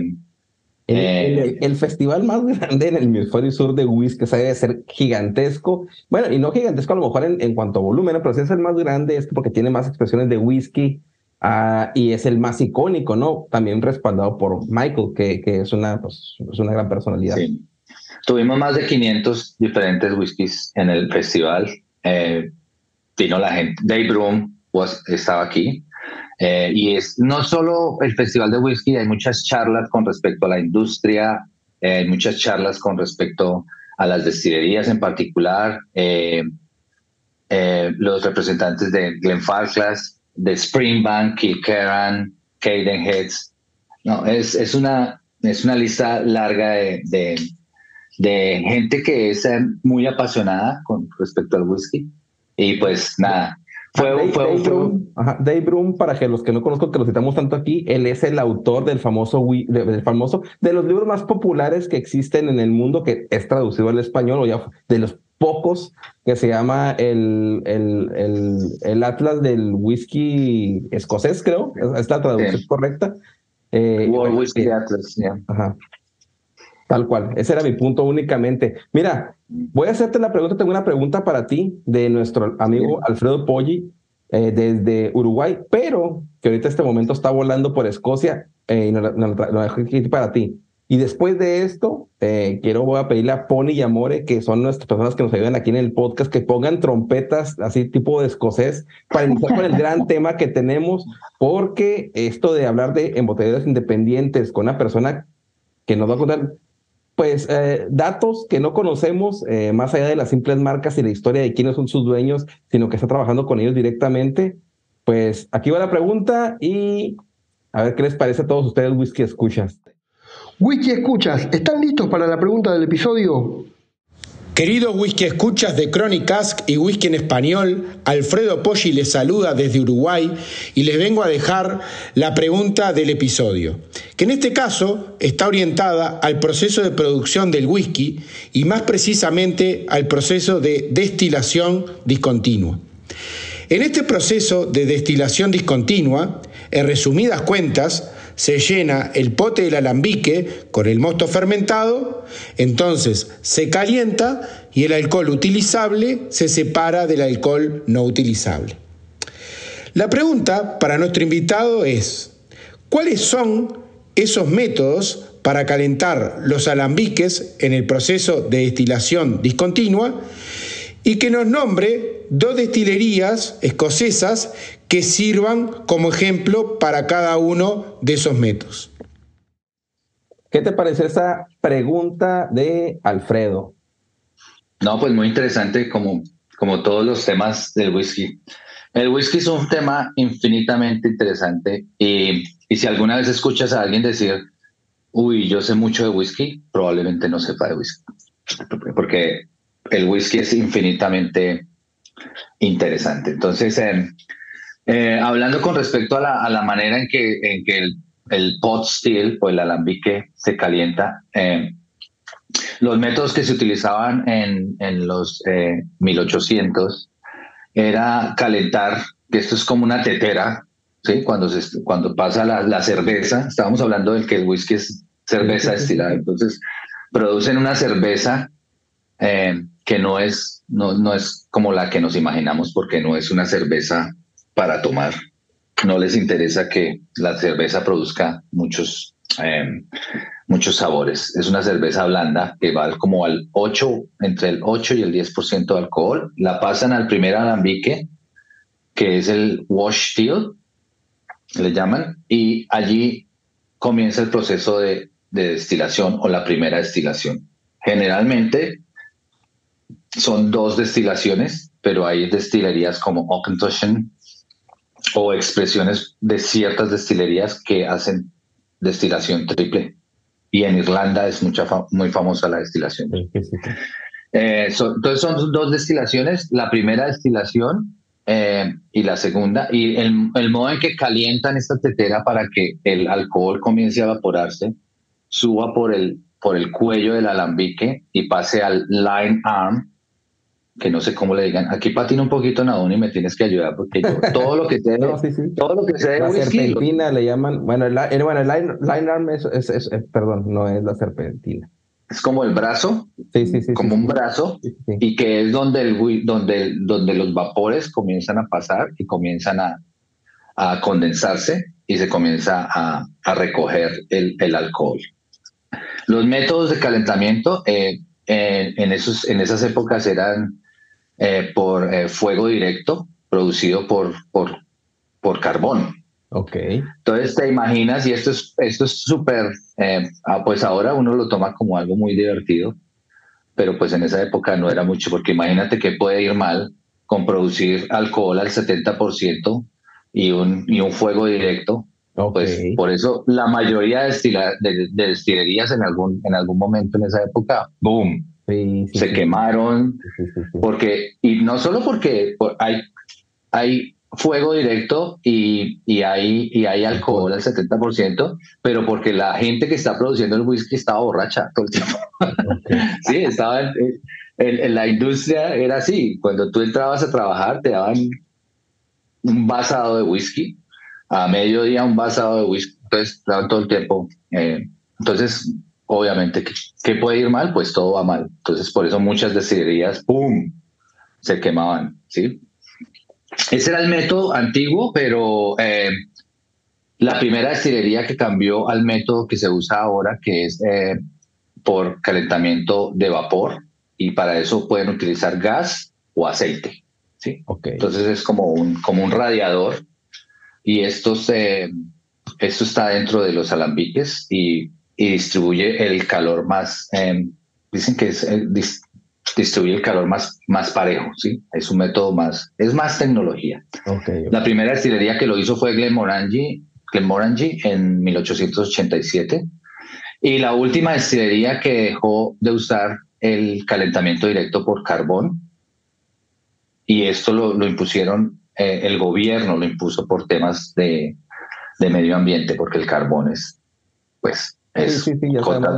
El, eh, el- el festival más grande en el hemisferio sur de whisky, o sea, debe ser gigantesco. Bueno, y no gigantesco a lo mejor en, en cuanto a volumen, pero sí es el más grande, es porque tiene más expresiones de whisky ah, y es el más icónico, ¿no? También respaldado por Michael, que, que es, una, pues, es una gran personalidad. Sí. Tuvimos más de 500 diferentes whiskies en el festival. Eh, vino la gente. Dave Broom was- estaba aquí. Eh, y es no solo el festival de whisky, hay muchas charlas con respecto a la industria, eh, hay muchas charlas con respecto a las destilerías en particular. Eh, eh, los representantes de Glenfarclas, de Springbank, Kilkerran, Cadenheads. No, es, es, una, es una lista larga de, de, de gente que es muy apasionada con respecto al whisky. Y pues nada, fue, Dave, fue, Dave fue- Broom, ajá, Dave Broom, para que los que no conozcan, que lo citamos tanto aquí, él es el autor del famoso, del famoso, de los libros más populares que existen en el mundo, que es traducido al español, o ya de los pocos, que se llama el, el, el, el Atlas del Whisky Escocés, creo, es, la traducción Sí. correcta. Eh, World Whisky. Atlas, ya. Ajá. Tal cual, ese era mi punto únicamente. Mira, voy a hacerte la pregunta, tengo una pregunta para ti de nuestro amigo Alfredo Poggi eh, desde Uruguay, pero que ahorita en este momento está volando por Escocia eh, y lo dejo aquí para ti. Y después de esto, eh, quiero voy a pedirle a Pony y Amore, que son nuestras personas que nos ayudan aquí en el podcast, que pongan trompetas así tipo de escocés para iniciar con el gran *laughs* tema que tenemos, porque esto de hablar de embotelladoras independientes con una persona que nos va a contar pues eh, datos que no conocemos eh, más allá de las simples marcas y la historia de quiénes son sus dueños, sino que está trabajando con ellos directamente. Pues aquí va la pregunta y a ver qué les parece a todos ustedes, Whisky Escuchas. Whisky Escuchas, ¿están listos para la pregunta del episodio? Queridos whisky escuchas de Cask y whisky en español, Alfredo Poggi les saluda desde Uruguay y les vengo a dejar la pregunta del episodio, que en este caso está orientada al proceso de producción del whisky y más precisamente al proceso de destilación discontinua. En este proceso de destilación discontinua, en resumidas cuentas, se llena el pote del alambique con el mosto fermentado, entonces se calienta y el alcohol utilizable se separa del alcohol no utilizable. La pregunta para nuestro invitado es, ¿cuáles son esos métodos para calentar los alambiques en el proceso de destilación discontinua y que nos nombre dos destilerías escocesas que sirvan como ejemplo para cada uno de esos métodos. ¿Qué te parece esa pregunta de Alfredo? No, pues muy interesante como, como todos los temas del whisky. El whisky es un tema infinitamente interesante y, y si alguna vez escuchas a alguien decir, uy, yo sé mucho de whisky, probablemente no sepa de whisky. Porque el whisky es infinitamente interesante. Entonces, eh, eh, hablando con respecto a la, manera en que, en que el, pot still o el alambique se calienta, eh, los métodos que se utilizaban en, en los 1800 era calentar, que esto es como una tetera, ¿sí? cuando, se, cuando pasa la, la cerveza, estábamos hablando del que el whisky es cerveza destilada, entonces producen una cerveza eh, que no es, no, no es como la que nos imaginamos porque no es una cerveza para tomar. No les interesa que la cerveza produzca muchos, eh, muchos sabores. Es una cerveza blanda que va como al 8, entre el 8 y el 10% de alcohol. La pasan al primer alambique, que es el wash still, le llaman, y allí comienza el proceso de, de destilación o la primera destilación. Generalmente son dos destilaciones, pero hay destilerías como Auchentoshan o expresiones de ciertas destilerías que hacen destilación triple. Y en Irlanda es mucha muy famosa la destilación. Eh, entonces son dos destilaciones, la primera destilación eh, y la segunda, y el, el, modo en que calientan esta tetera para que el alcohol comience a evaporarse, suba por el, por el cuello del alambique y pase al line arm, que no sé cómo le digan, aquí patina un poquito Nadón y me tienes que ayudar porque yo todo lo que sé, *laughs* todo lo que sé la serpentina le llaman, bueno, el, bueno, el line, arm es, es, perdón, no es la serpentina. Es como el brazo, sí, sí, sí, como un brazo, y que es donde, el, donde, donde los vapores comienzan a pasar y comienzan a, a condensarse y se comienza a, a recoger el, el, alcohol. Los métodos de calentamiento eh, en, esos, en esas épocas eran eh, por eh, fuego directo producido por, por, por carbón. Ok. Entonces te imaginas, y esto es esto es súper, eh, ah, pues ahora uno lo toma como algo muy divertido, pero pues en esa época no era mucho, porque imagínate que puede ir mal con producir alcohol al 70% y un, y un fuego directo. Pues por eso la mayoría de, destilerías en algún, en algún momento en esa época, boom, se quemaron, porque, y no solo porque hay, hay fuego directo y, y, hay, y hay alcohol al 70%, pero porque la gente que está produciendo el whisky estaba borracha todo el tiempo. *laughs* sí, estaba en, la industria, era así, cuando tú entrabas a trabajar te daban un vasado de whisky, a mediodía un vasado de whisky, entonces estaban todo el tiempo. Eh, entonces obviamente, ¿qué, puede ir mal? Pues todo va mal. Entonces, por eso muchas destilerías, ¡pum!, se quemaban, ¿sí? Ese era el método antiguo, pero eh, la primera destilería que cambió al método que se usa ahora, que es eh, por calentamiento de vapor, y para eso pueden utilizar gas o aceite. ¿sí? Okay. Entonces es como un, como un radiador y esto, se, esto está dentro de los alambiques y, y distribuye el calor más, em, dicen que es, eh, distribuye el calor más, más parejo, ¿sí? Es un método más, es más tecnología. Okay, La primera destilería que lo hizo fue Glenmorangie, Glenmorangie en 1887 y la última destilería que dejó de usar el calentamiento directo por carbón y esto lo, lo impusieron, eh, el gobierno lo impuso por temas de, de, medio ambiente, porque el carbón es, pues, es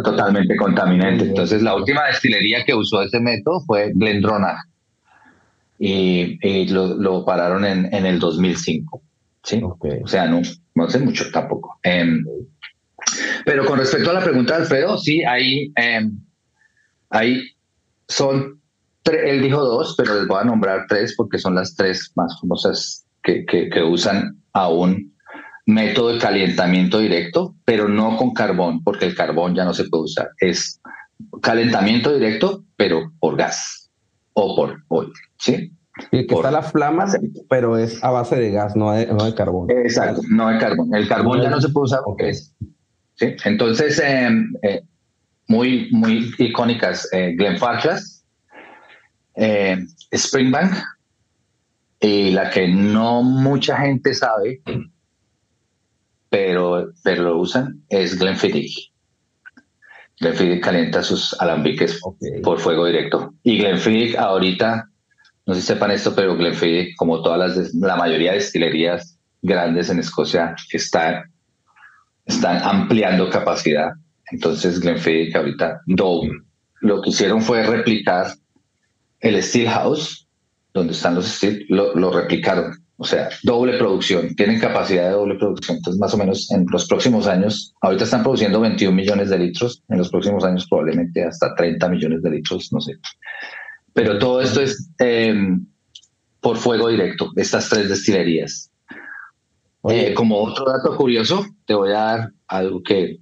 totalmente contaminante. Entonces, la última destilería que usó ese método fue Glendronach y, y lo, lo, pararon en, en, el 2005. ¿sí? O sea, no, no hace mucho tampoco. Eh, pero con respecto a la pregunta de Alfredo, sí, hay, eh, hay son él dijo dos, pero les voy a nombrar tres porque son las tres más famosas que, que, usan aún método de calentamiento directo, pero no con carbón, porque el carbón ya no se puede usar. Es calentamiento directo, pero por gas o por oil, ¿sí? Y que está la flama, pero es a base de gas, no de, no de carbón. Exacto, no de carbón. El carbón ya no se puede usar porque es. ¿sí? Entonces, em, eh, muy, muy icónicas, eh, Glenfarclas, eh, Springbank y la que no mucha gente sabe, pero, pero lo usan, es Glenfiddich. Glenfiddich calienta sus alambiques por fuego directo. Y Glenfiddich ahorita, no sé si sepan esto, pero Glenfiddich, como todas las, la mayoría de destilerías grandes en Escocia, están, están ampliando capacidad. Entonces Glenfiddich ahorita, lo que hicieron fue replicar el Steel House, donde están los Steel, lo, replicaron. O sea, doble producción, tienen capacidad de doble producción. Entonces, más o menos en los próximos años, ahorita están produciendo 21 millones de litros, en los próximos años probablemente hasta 30 millones de litros, no sé. Pero todo esto es em, por fuego directo, estas tres destilerías. Eh, como otro dato curioso, te voy a dar algo que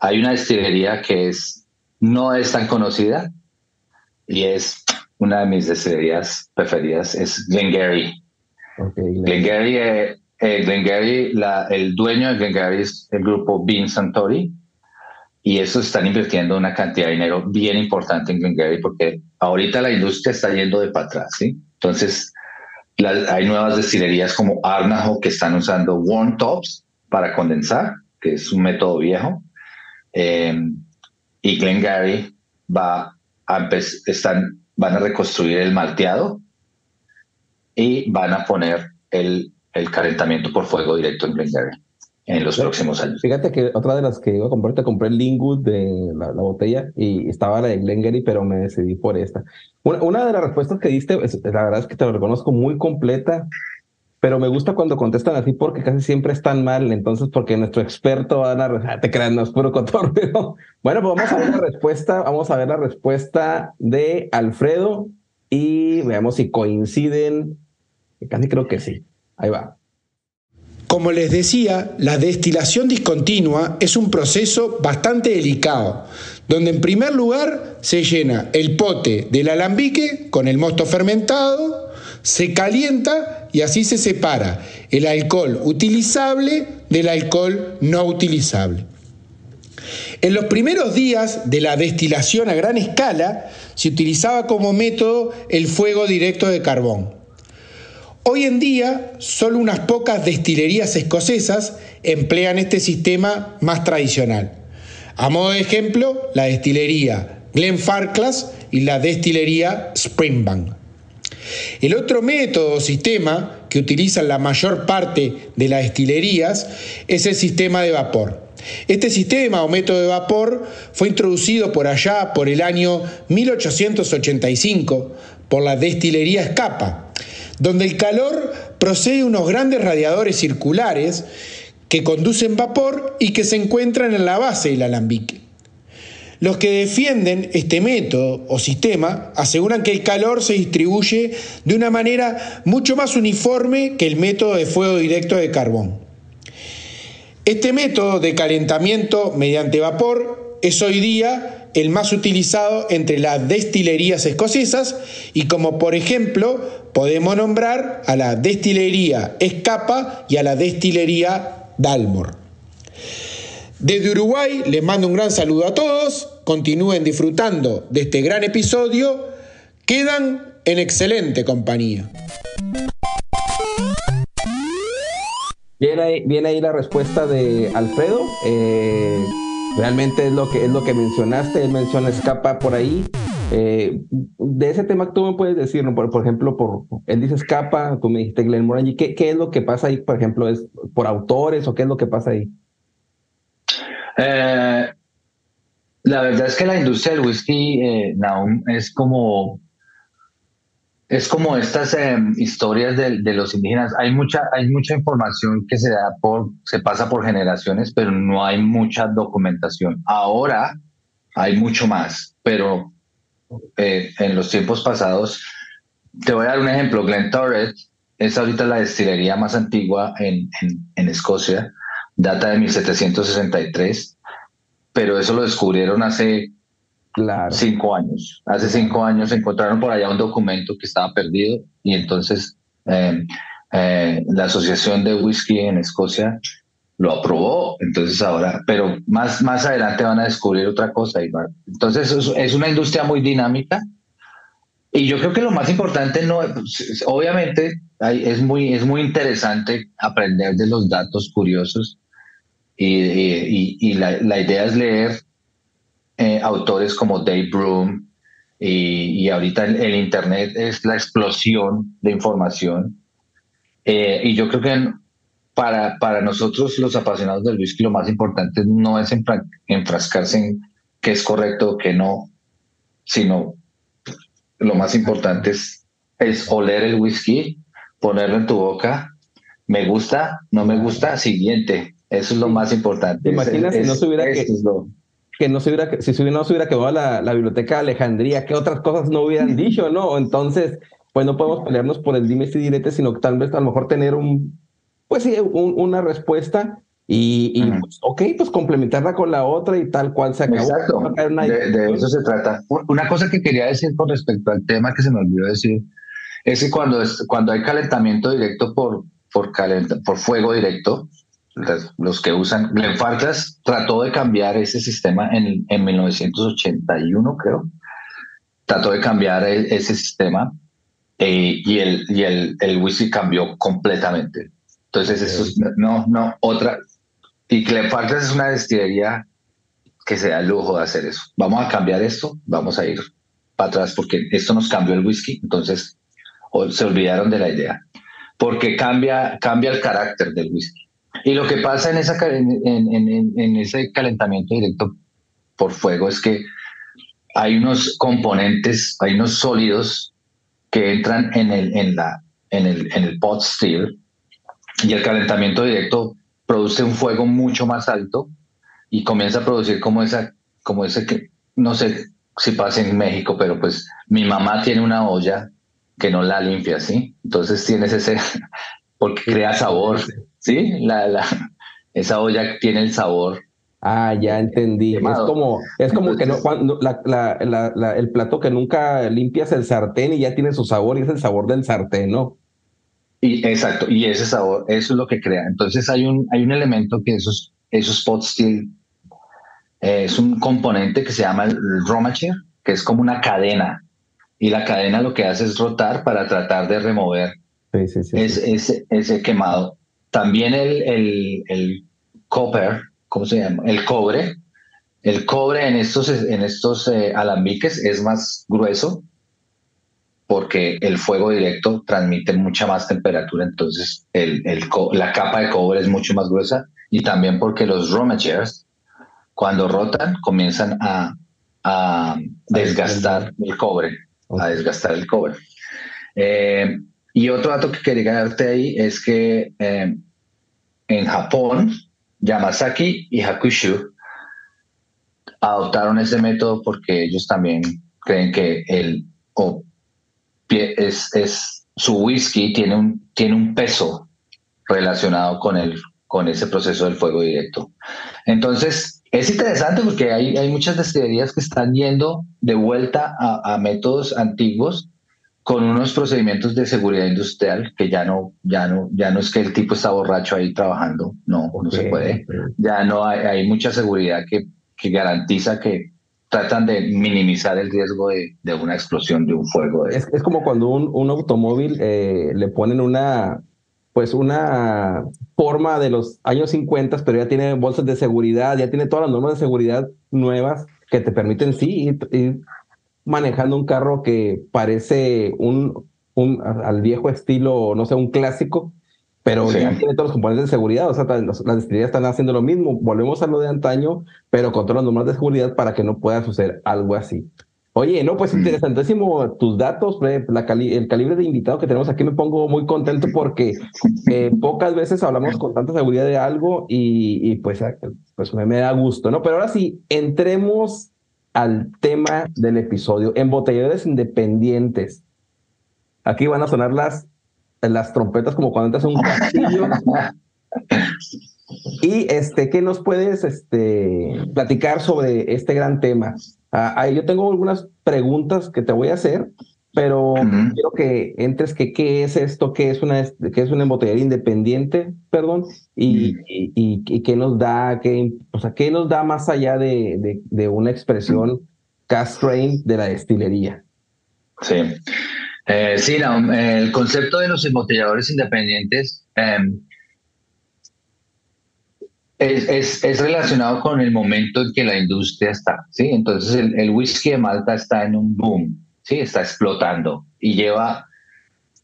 hay una destilería que es, no es tan conocida, y es una de mis destilerías preferidas, es Glengarry. Glengarry, eh, eh, la, el dueño de Glengarry es el grupo Bean Santori y eso están invirtiendo una cantidad de dinero bien importante en Glengarry porque ahorita la industria está yendo de para atrás, ¿sí? Entonces, hay nuevas destilerías como Arnajo que están usando warm tops para condensar, que es un método viejo, eh, y Glengarry va están, van a reconstruir el malteado y van a poner el, el calentamiento por fuego directo en Glengarry en los próximos años. Fíjate que otra de las que iba a comprar, te compré el Lingwood de la, botella y estaba la de Glengarry, pero me decidí por esta. Una, una de las respuestas que diste, la verdad es que te lo reconozco muy completa pero me gusta cuando contestan así porque casi siempre están mal, entonces porque nuestro experto va a dar, ah, te crean, no es puro cotorreo. *laughs* Bueno, pues vamos a ver la respuesta, vamos a ver la respuesta de Alfredo y veamos si coinciden, casi creo que sí. Ahí va. Como les decía, la destilación discontinua es un proceso bastante delicado, donde en primer lugar se llena el pote del alambique con el mosto fermentado, se calienta y así se separa el alcohol utilizable del alcohol no utilizable. En los primeros días de la destilación a gran escala se utilizaba como método el fuego directo de carbón. Hoy en día, solo unas pocas destilerías escocesas emplean este sistema más tradicional. A modo de ejemplo, la destilería Glenfarclas y la destilería Springbank. El otro método o sistema que utilizan la mayor parte de las destilerías es el sistema de vapor. Este sistema o método de vapor fue introducido por allá por el año 1885 por la destilería Escapa, donde el calor procede de unos grandes radiadores circulares que conducen vapor y que se encuentran en la base del alambique. Los que defienden este método o sistema aseguran que el calor se distribuye de una manera mucho más uniforme que el método de fuego directo de carbón. Este método de calentamiento mediante vapor es hoy día el más utilizado entre las destilerías escocesas y como por ejemplo podemos nombrar a la destilería Escapa y a la destilería Dalmor. Desde Uruguay les mando un gran saludo a todos, continúen disfrutando de este gran episodio, quedan en excelente compañía. Viene ahí la respuesta de Alfredo. Eh, realmente es lo que es lo que mencionaste. Él menciona escapa por ahí. Eh, de ese tema tú me puedes decir, ¿no? por, por, ejemplo, por él dice escapa, tú me dijiste Glenn Morangi, ¿qué, ¿qué es lo que pasa ahí, por ejemplo, es por autores o qué es lo que pasa ahí? Eh, la verdad es que la industria del whisky, eh, es como es como estas em, historias de, los indígenas. Hay mucha, hay mucha información que se da por, se pasa por generaciones, pero no hay mucha documentación. Ahora hay mucho más, pero eh, en los tiempos pasados, te voy a dar un ejemplo. Glen Torret es ahorita la destilería más antigua en, en, en Escocia, data de 1763, pero eso lo descubrieron hace Claro. Cinco años. Hace cinco años encontraron por allá un documento que estaba perdido y entonces eh, eh, la Asociación de Whisky en Escocia lo aprobó. Entonces ahora, pero más, más adelante van a descubrir otra cosa. Entonces es, es una industria muy dinámica y yo creo que lo más importante no, obviamente hay, es, muy, es muy interesante aprender de los datos curiosos y, y, y la, la idea es leer eh, autores como Dave Broom y, y ahorita el, el, Internet es la explosión de información. Eh, y yo creo que para, para nosotros los apasionados del whisky lo más importante no es enfra enfrascarse en qué es correcto qué no, sino lo más importante es, es oler el whisky, ponerlo en tu boca, me gusta, no me gusta, siguiente. Eso es lo más importante. ¿Te imaginas es, si no se hubiera que, es lo, que no se hubiera, si no se hubiera quedado la, la biblioteca de Alejandría, ¿qué otras cosas no hubieran dicho, no? Entonces, pues no podemos pelearnos por el dime si direte, sino que tal vez a lo mejor tener un, pues sí, un, una respuesta y, y uh-huh. pues, ok, pues complementarla con la otra y tal cual se acabó. Exacto, de, de, eso se trata. Una cosa que quería decir con respecto al tema que se me olvidó decir, es que cuando, es, cuando hay calentamiento directo por, por, calenta, por fuego directo, los que usan. Glenn Farclas trató de cambiar ese sistema en, en 1981, creo. Trató de cambiar el, ese sistema eh, y, el, y el, el whisky cambió completamente. Entonces, eso es, no, no, otra. Y Glenn es una destilería que se da el lujo de hacer eso. Vamos a cambiar esto, vamos a ir para atrás porque esto nos cambió el whisky. Entonces, se olvidaron de la idea. Porque cambia, cambia el carácter del whisky. Y lo que pasa en, esa, en, ese calentamiento directo por fuego es que hay unos componentes, hay unos sólidos que entran en el, en la, en el, en el pot still y el calentamiento directo produce un fuego mucho más alto y comienza a producir como esa, como ese que, no sé si pasa en México, pero pues mi mamá tiene una olla que no la limpia, ¿sí? Entonces tienes ese, *laughs* porque crea sabor, ¿sí? La, la, *laughs* esa olla tiene el sabor. Ah, ya entendí. Quemado. Es como, es como Entonces, que no, cuando la, la, la, el plato que nunca limpias el sartén y ya tiene su sabor y es el sabor del sartén, ¿no? Y, exacto, y ese sabor, eso es lo que crea. Entonces hay un, hay un elemento que esos, esos pot still eh, es un componente que se llama el romacher, que es como una cadena. Y la cadena lo que hace es rotar para tratar de remover sí, sí, sí, ese, ese, ese quemado. También el, el, el copper, ¿cómo se llama? El cobre. El cobre en estos, en estos eh, alambiques es más grueso porque el fuego directo transmite mucha más temperatura, entonces el, el, la capa de cobre es mucho más gruesa y también porque los romagers, cuando rotan, comienzan a, a desgastar el cobre, a desgastar el cobre. Eh, y otro dato que quería darte ahí es que eh, en Japón, Yamazaki y Hakushu adoptaron ese método porque ellos también creen que el o, es, es, su whisky tiene un, tiene un peso relacionado con, el, con ese proceso del fuego directo. Entonces, es interesante porque hay, hay muchas destilerías que están yendo de vuelta a, a métodos antiguos con unos procedimientos de seguridad industrial que ya no, ya no, ya no es que el tipo está borracho ahí trabajando, no, no se puede. Ya no hay, hay mucha seguridad que, que, garantiza que tratan de minimizar el riesgo de, de una explosión de un fuego. Es, es, como cuando un, un automóvil eh, le ponen una, pues una forma de los años 50, pero ya tiene bolsas de seguridad, ya tiene todas las normas de seguridad nuevas que te permiten sí ir, ir manejando un carro que parece un, un al viejo estilo, no sé, un clásico, pero sí. ya tiene todos los componentes de seguridad. O sea, las destilerías están haciendo lo mismo. Volvemos a lo de antaño, pero con todas las normas de seguridad para que no pueda suceder algo así. Oye, no, pues interesantísimo tus datos, la cali el calibre de invitado que tenemos aquí me pongo muy contento porque eh, pocas veces hablamos con tanta seguridad de algo y, y pues, pues me, me, da gusto, ¿no? Pero ahora sí, entremos al tema del episodio, embotelladores independientes. Aquí van a sonar las, las trompetas como cuando entras a un castillo. y este, ¿qué nos puedes este, platicar sobre este gran tema? Uh, yo tengo algunas preguntas que te voy a hacer, pero uh -huh. quiero que entres que qué es esto, qué es una, qué es una embotelladora independiente, perdón, y, uh -huh. y, y, y, qué nos da, qué, o sea, qué nos da más allá de, de, de una expresión cast strain de la destilería. Sí. Eh, sí, no, el concepto de los embotelladores independientes eh, es, es, es, relacionado con el momento en que la industria está, ¿sí? Entonces el, el, whisky de Malta está en un boom, ¿sí? Está explotando y lleva,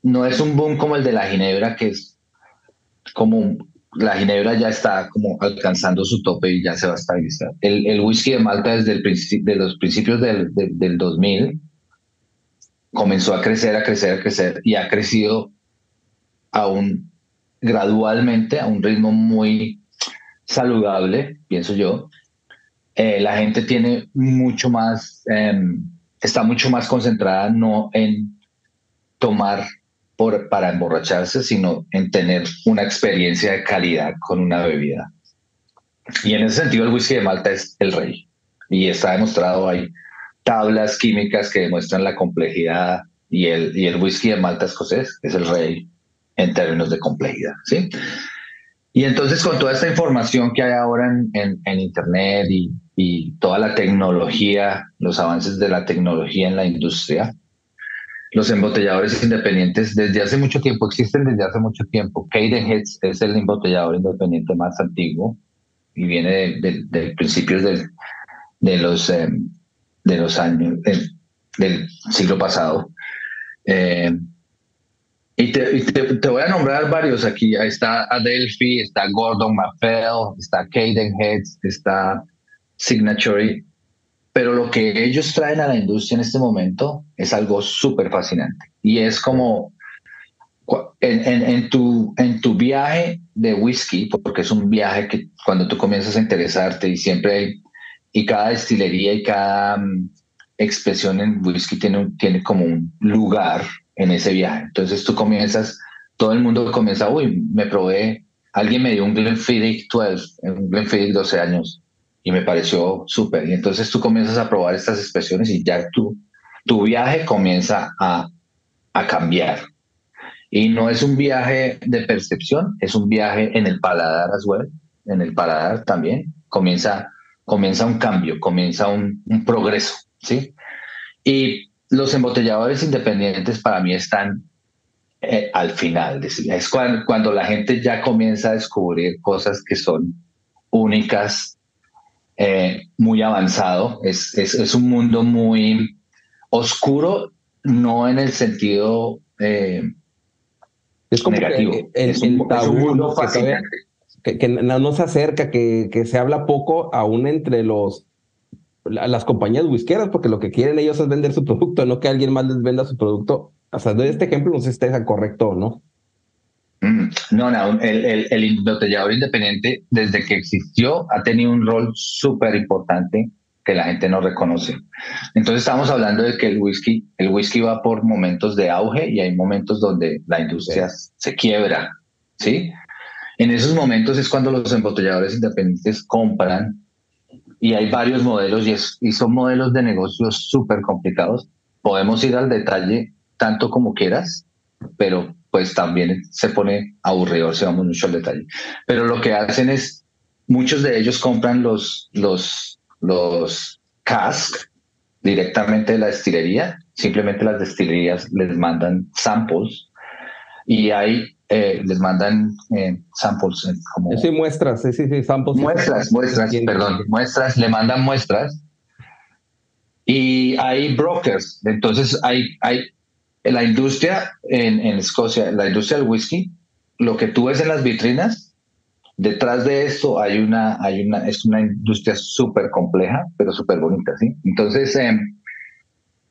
no es un boom como el de la ginebra, que es como, la ginebra ya está como alcanzando su tope y ya se va a estabilizar. El, el whisky de Malta desde el de los principios del, del, del 2000 comenzó a crecer, a crecer, a crecer y ha crecido aún gradualmente a un ritmo muy saludable, pienso yo, eh, la gente tiene mucho más, eh, está mucho más concentrada no en tomar por, para emborracharse, sino en tener una experiencia de calidad con una bebida. Y en ese sentido el whisky de Malta es el rey. Y está demostrado, hay tablas químicas que demuestran la complejidad y el, y el whisky de Malta escocés es el rey en términos de complejidad. ¿sí? Y entonces con toda esta información que hay ahora en, en, en Internet y, y, toda la tecnología, los avances de la tecnología en la industria, los embotelladores independientes desde hace mucho tiempo, existen desde hace mucho tiempo. Cadenheads es el embotellador independiente más antiguo y viene de, de, de principios del, de, los, eh, de los años del, siglo pasado. Eh, y, te, y te, te, voy a nombrar varios aquí. Ahí está Adelphi, está Gordon Maffel, está Cadenheads, está Signature. Pero lo que ellos traen a la industria en este momento es algo súper fascinante. Y es como en, en, en, tu, en tu viaje de whisky, porque es un viaje que cuando tú comienzas a interesarte y siempre hay, y cada destilería y cada um, expresión en whisky tiene, tiene como un lugar en ese viaje. Entonces tú comienzas, todo el mundo comienza, uy, me probé, alguien me dio un Glenfiddich 12, un Glenfiddich 12 años, y me pareció súper. Y entonces tú comienzas a probar estas expresiones y ya tú, tu viaje comienza a, a cambiar. Y no es un viaje de percepción, es un viaje en el paladar as well, en el paladar también. Comienza, comienza un cambio, comienza un, un progreso, ¿sí? Y los embotelladores independientes para mí están eh, al final. Es cuando, cuando, la gente ya comienza a descubrir cosas que son únicas, eh, muy avanzado. Es, es, es, un mundo muy oscuro, no en el sentido eh, es como negativo. Que el, es un, el tabú que, que, no, no, se acerca, que, que se habla poco aún entre los las compañías whiskeras, porque lo que quieren ellos es vender su producto, no que alguien más les venda su producto. O sea, de este ejemplo no sé si está correcto o no. Mm, no, no, el, el, el embotellador independiente desde que existió ha tenido un rol súper importante que la gente no reconoce. Entonces estamos hablando de que el whisky, el whisky va por momentos de auge y hay momentos donde la industria se quiebra, ¿sí? En esos momentos es cuando los embotelladores independientes compran y hay varios modelos y, y son modelos de negocios súper complicados. Podemos ir al detalle tanto como quieras, pero pues también se pone aburrido si vamos mucho al detalle. Pero lo que hacen es, muchos de ellos compran los, los, los cask directamente de la destilería, simplemente las destilerías les mandan samples y hay eh, les mandan eh, samples eh, como sí muestras sí sí sí samples. Muestras muestras perdón muestras le mandan muestras y hay brokers. Entonces hay hay la industria en, en Escocia la industria del whisky lo que tú ves en las vitrinas Detrás de esto hay una, hay una, es una industria súper compleja, pero súper bonita, ¿sí? Entonces, em,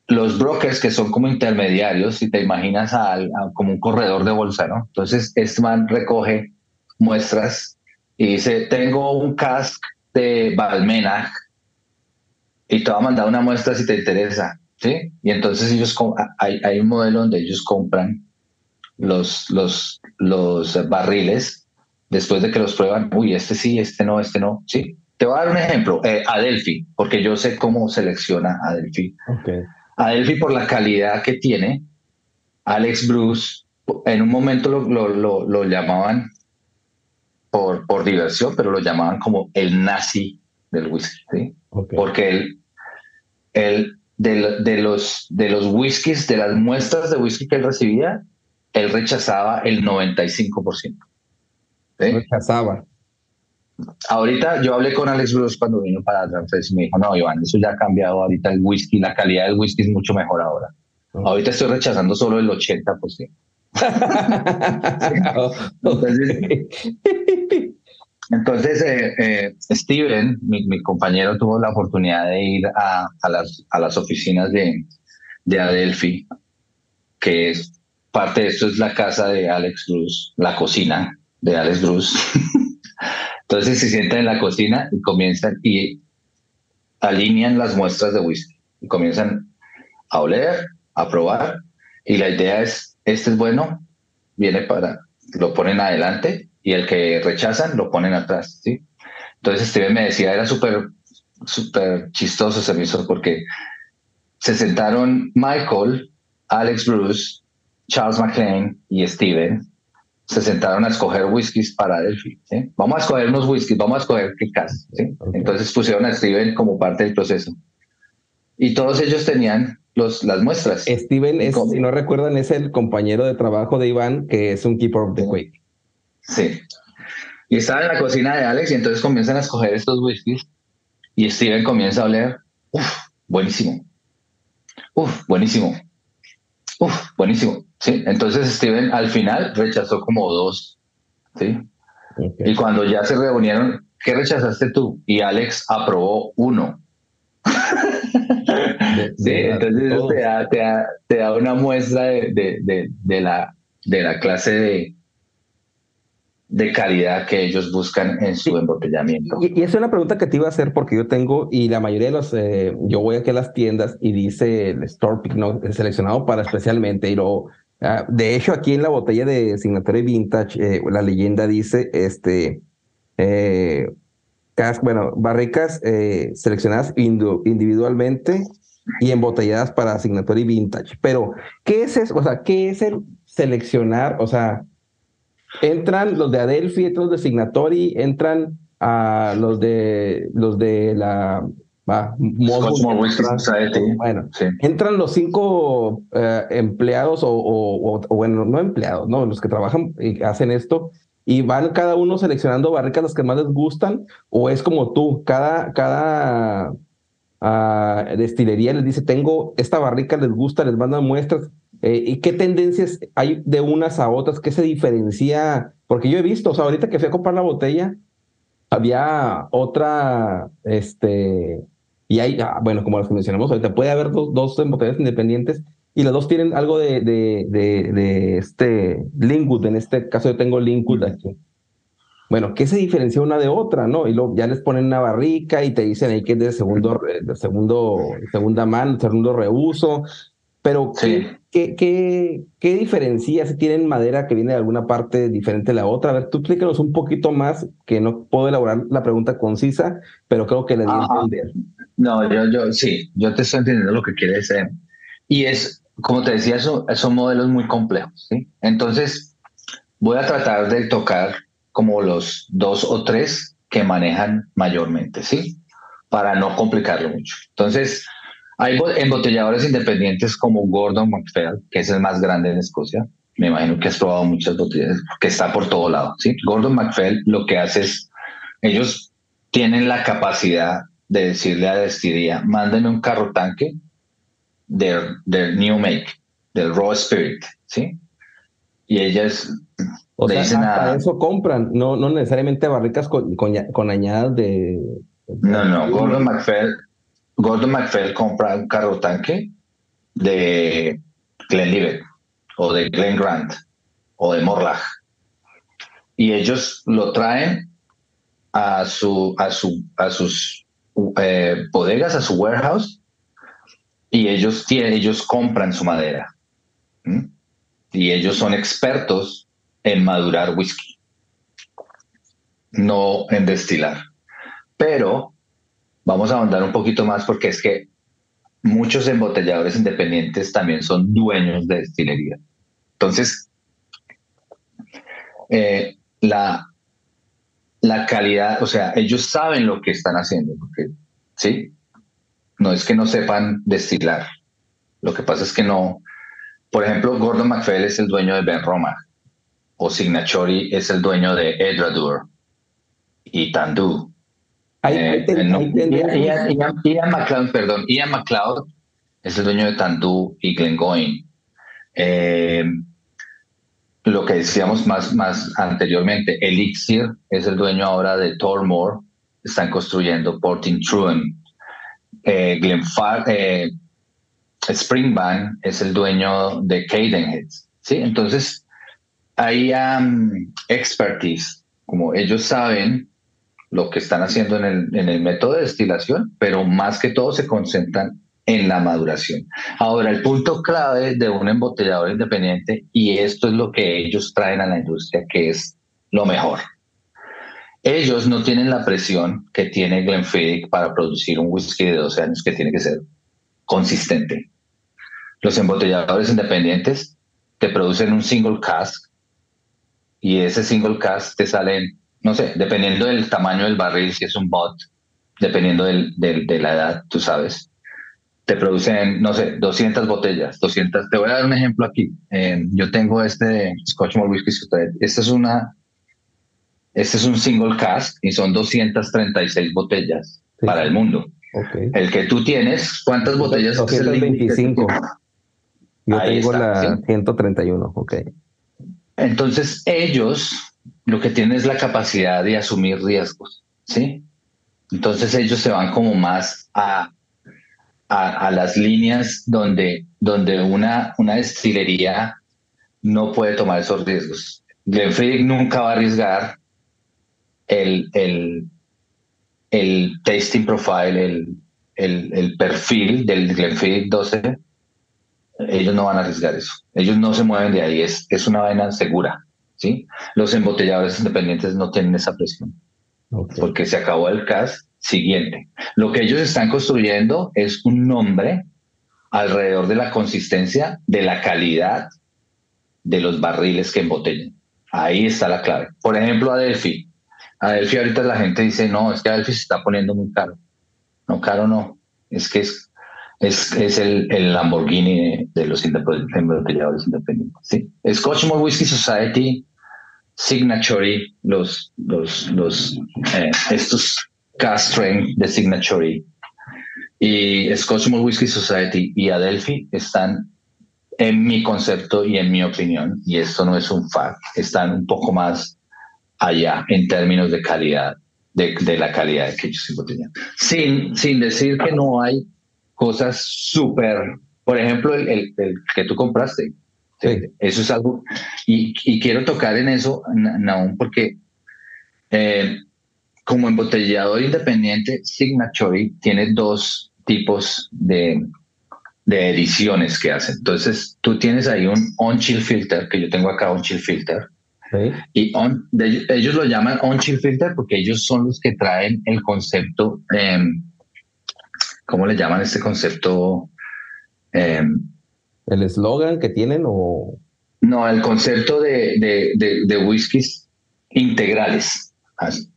los brokers que son como intermediarios, si te imaginas a, como un corredor de bolsa, ¿no? Entonces, este man recoge muestras y dice, tengo un cask de Balmenach y te va a mandar una muestra si te interesa, ¿sí? Y entonces ellos, hay, hay un modelo donde ellos compran los, los, los barriles después de que los prueban, uy, este sí, este no, este no, sí. Te voy a dar un ejemplo, eh, Adelphi, porque yo sé cómo selecciona Adelphi. Okay. Adelphi por la calidad que tiene, Alex Bruce, en un momento lo, lo, lo, llamaban por, por diversión, pero lo llamaban como el nazi del whisky, ¿sí? Porque él, él de, de, los, de los whiskies, de las muestras de whisky que él recibía, él rechazaba el 95%. Rechazaba. Ahorita yo hablé con Alex Bruce cuando vino para Transfers y me dijo, no, Iván, eso ya ha cambiado ahorita el whisky, la calidad del whisky es mucho mejor ahora. Ahorita estoy rechazando solo el 80%. *laughs* *laughs* entonces, eh, eh, Steven, mi, compañero, tuvo la oportunidad de ir a, las, oficinas de, de Adelphi, que es parte de esto es la casa de Alex Bruce, la cocina, de Alex Bruce. *laughs* Entonces se sientan en la cocina y comienzan y alinean las muestras de whisky comienzan a oler, a probar y la idea es, este es bueno, viene para, lo ponen adelante y el que rechazan lo ponen atrás, ¿sí? Entonces Steven me decía, era súper, súper chistoso ese emisor porque se sentaron Michael, Alex Bruce, Charles McLean y Steven se sentaron a escoger whiskies para Delphi. Vamos a escoger unos whiskies, vamos a escoger qué casa. Entonces pusieron a Steven como parte del proceso. Y todos ellos tenían los, las muestras. Steven, es, si no recuerdan, es el compañero de trabajo de Iván, que es un keeper of the week. Sí. Y estaba en la cocina de Alex y entonces comienzan a escoger estos whiskies y Steven comienza a oler, uff, buenísimo. Uf, buenísimo. Uf, buenísimo. Sí, entonces Steven al final rechazó como dos. ¿sí? Y cuando ya se reunieron, ¿qué rechazaste tú? Y Alex aprobó uno. *laughs* sí, entonces te da, te, da, te da, una muestra de, de, de, la, de la clase de, de calidad que ellos buscan en su embotellamiento. Y, y, es una pregunta que te iba a hacer porque yo tengo, y la mayoría de los, eh, yo voy aquí a las tiendas y dice el store pick, ¿no? seleccionado para especialmente, y luego Ah, de hecho, aquí en la botella de Signatory Vintage, eh, la leyenda dice, este, eh, bueno, barricas eh, seleccionadas individualmente y embotelladas para Signatory Vintage. Pero, ¿qué es eso? O sea, ¿qué es el seleccionar? O sea, entran los de Adelphi, los de Signatory, entran a los de los de la bueno, entran los cinco eh, empleados o, bueno, no empleados, no, los que trabajan y hacen esto y van cada uno seleccionando barricas las que más les gustan o es como tú, cada, cada ah, destilería les dice, tengo esta barrica, les gusta, les mandan muestras. Eh, ¿Y qué tendencias hay de unas a otras? ¿Qué se diferencia? Porque yo he visto, o sea, ahorita que fui a comprar la botella, había otra, este, y hay, ah, bueno, como las que mencionamos ahorita, puede haber dos, dos botellas independientes y las dos tienen algo de, de, de, este Linkwood. En este caso yo tengo Linkwood aquí. bueno, ¿qué se diferencia una de otra, no? Y luego ya les ponen una barrica y te dicen ahí que es de segundo, de segundo, segunda mano, segundo reuso. Pero, ¿qué, qué, qué, qué diferencia si tienen madera que viene de alguna parte diferente a la otra? A ver, tú explícanos un poquito más, que no puedo elaborar la pregunta concisa, pero creo que le di a entender. No, yo, yo sí, yo te estoy entendiendo lo que quieres decir. Y es, como te decía, son, son modelos muy complejos, ¿sí? Entonces, voy a tratar de tocar como los dos o tres que manejan mayormente, ¿sí? Para no complicarlo mucho. Entonces, hay embotelladores independientes como Gordon MacPhail, que es el más grande en Escocia. Me imagino que has probado muchas botellas, que está por todo lado, ¿sí? Gordon MacPhail lo que hace es, ellos tienen la capacidad de decirle a la destilería, mándenme un carro tanque del, del New Make, del Raw Spirit, ¿sí? Y ellas o sea, hasta eso compran, no, no necesariamente barricas con, con, añadas de... No, no, Gordon McPhail, Gordon compra un carro tanque de Glenlivet o de Glen Grant o de Morlach. Y ellos lo traen a su a su a sus eh, bodegas a su warehouse y ellos tienen, ellos compran su madera y ellos son expertos en madurar whisky, no en destilar. Pero vamos a ahondar un poquito más porque es que muchos embotelladores independientes también son dueños de destilería. Entonces, eh, la, la calidad, o sea, ellos saben lo que están haciendo, porque, ¿sí? No es que no sepan destilar. Lo que pasa es que no. Por ejemplo, Gordon MacPhail es el dueño de Ben Roma o Signachori es el dueño de Edradur y Tandu. Eh, Ian, McLeod, perdón, Ian McLeod es el dueño de Tandu y Glengoyne. Eh, lo que decíamos más, más anteriormente, Elixir es el dueño ahora de Tormore, están construyendo Porting Truen. Eh, Glenfar, eh, Springbank es el dueño de Cadenheads. ¿sí? Entonces, hay expertise, como ellos saben lo que están haciendo en el, en el método de destilación, pero más que todo se concentran en la maduración. Ahora, el punto clave de un embotellador independiente, y esto es lo que ellos traen a la industria, que es lo mejor. Ellos no tienen la presión que tiene Glenfiddich para producir un whisky de 12 años que tiene que ser consistente. Los embotelladores independientes te producen un single cask y ese single cast te salen, no sé, dependiendo del tamaño del barril, si es un bot, dependiendo del, de la edad, tú sabes, te producen, no sé, 200 botellas, 200. Te voy a dar un ejemplo aquí. Eh, yo tengo este Scotch Malt Whisky Este es una, este es un single cast y son 236 botellas para el mundo. El que tú tienes, ¿cuántas botellas? 225. Yo tengo la 131, ok. Entonces ellos lo que tienen es la capacidad de asumir riesgos, ¿sí? Entonces ellos se van como más a, a, las líneas donde, donde una, una destilería no puede tomar esos riesgos. Glenfiddich nunca va a arriesgar el, el, el tasting profile, el, el, el perfil del Glenfiddich 12 ellos no van a arriesgar eso. Ellos no se mueven de ahí, es, es una vaina segura. ¿Sí? Los embotelladores independientes no tienen esa presión, porque se acabó el CAS siguiente. Lo que ellos están construyendo es un nombre alrededor de la consistencia, de la calidad de los barriles que embotellan. Ahí está la clave. Por ejemplo, Adelphi. Adelphi ahorita la gente dice, no, es que Adelphi se está poniendo muy caro. No, caro no. Es que es es, es el, el, Lamborghini de, los embotelladores independientes. ¿sí? Scotchmore Whiskey Society, Signature, los, los, los, eh, estos cast de Signature y Scotchmore Whiskey Society y Adelphi están en mi concepto y en mi opinión, y esto no es un fact, están un poco más allá en términos de calidad, de, de la calidad que ellos embotellan. Sin, sin decir que no hay cosas súper, por ejemplo, el, el, que tú compraste. Eso es algo, y, y, quiero tocar en eso, aún porque Eh, como embotellador independiente, Signatory tiene dos tipos de, de ediciones que hacen. Entonces, tú tienes ahí un on-chill filter, que yo tengo acá un chill filter, y on, ellos lo llaman on-chill filter porque ellos son los que traen el concepto, em, ¿cómo le llaman este concepto? Em, ¿El eslogan que tienen o...? No, el concepto de, de, de, whiskies integrales.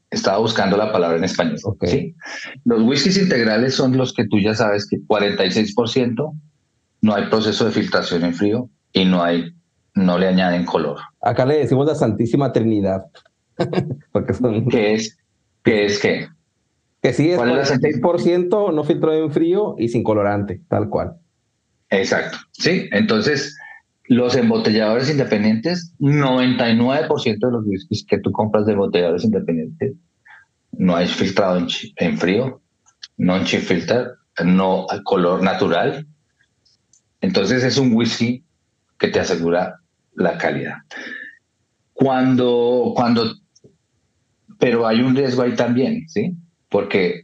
Estaba buscando la palabra en español. ¿sí? Los whiskies integrales son los que tú ya sabes que 46% no hay proceso de filtración en frío y no hay no le añaden color. Acá le decimos la Santísima Trinidad. *laughs* Porque son... ¿Qué es? ¿Qué es qué? Que sí es 46% no filtrado en frío y sin colorante, tal cual. Exacto. Sí, entonces los embotelladores independientes, 99% de los whiskies que tú compras de embotelladores independientes no hay filtrado en, frío, no en chip filter, no color natural. Entonces es un whisky que te asegura la calidad. Cuando, cuando, pero hay un riesgo ahí también, ¿sí? Porque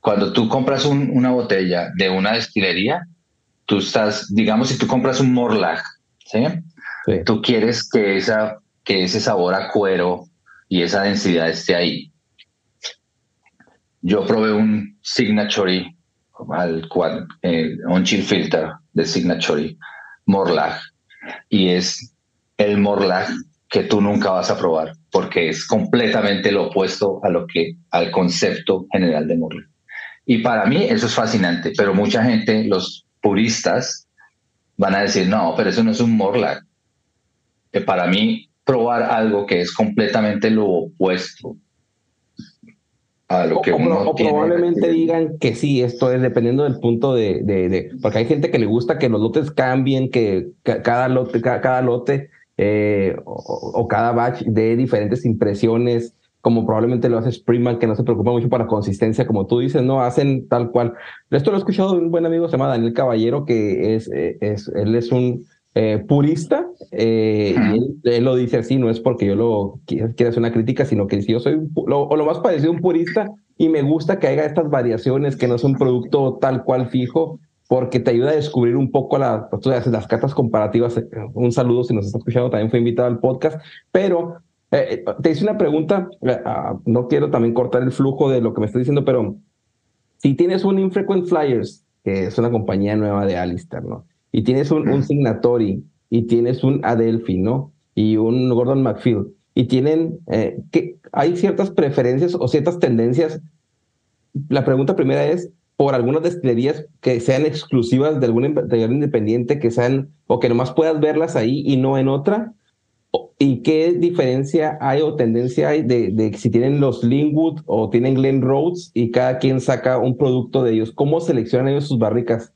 cuando tú compras una botella de una destilería, tú estás, digamos, si tú compras un Morlag, ¿sí? Tú quieres que, esa, que ese sabor a cuero y esa densidad esté ahí. Yo probé un Signatory, al cual, eh, un chill filter de Signatory Morlag, y es el Morlag que tú nunca vas a probar porque es completamente lo opuesto a lo que al concepto general de Morlag. Y para mí eso es fascinante, pero mucha gente, los puristas, van a decir, no, pero eso no es un Morlag. Que para mí, probar algo que es completamente lo opuesto a lo que uno o probablemente digan que sí, esto es dependiendo del punto de, de, porque hay gente que le gusta que los lotes cambien, que cada lote, cada, lote eh, o, cada batch dé diferentes impresiones, como probablemente lo hace Springman, que no se preocupa mucho para consistencia, como tú dices, no hacen tal cual. Esto lo he escuchado de un buen amigo, se llama Daniel Caballero, que es, eh, es él es un eh, purista, eh, y él, lo dice así, no es porque yo lo quiera, hacer una crítica, sino que yo soy lo, o lo más parecido a un purista y me gusta que haya estas variaciones, que no es un producto tal cual fijo, porque te ayuda a descubrir un poco la, pues, las cartas comparativas. Un saludo si nos está escuchando, también fue invitado al podcast, pero eh, te hice una pregunta, ah, no quiero también cortar el flujo de lo que me estás diciendo, pero si tienes un Infrequent Flyers, que es una compañía nueva de Alistair, ¿no? y tienes un, un Signatory y tienes un Adelphi, ¿no? Y un Gordon McPhil. Y tienen, eh, que hay ciertas preferencias o ciertas tendencias. La pregunta primera es, por algunas destilerías que sean exclusivas de algún independiente, que sean, o que nomás puedas verlas ahí y no en otra, ¿Y qué diferencia hay o tendencia hay de, de, si tienen los Linwood o tienen Glen Rhodes y cada quien saca un producto de ellos? ¿Cómo seleccionan ellos sus barricas?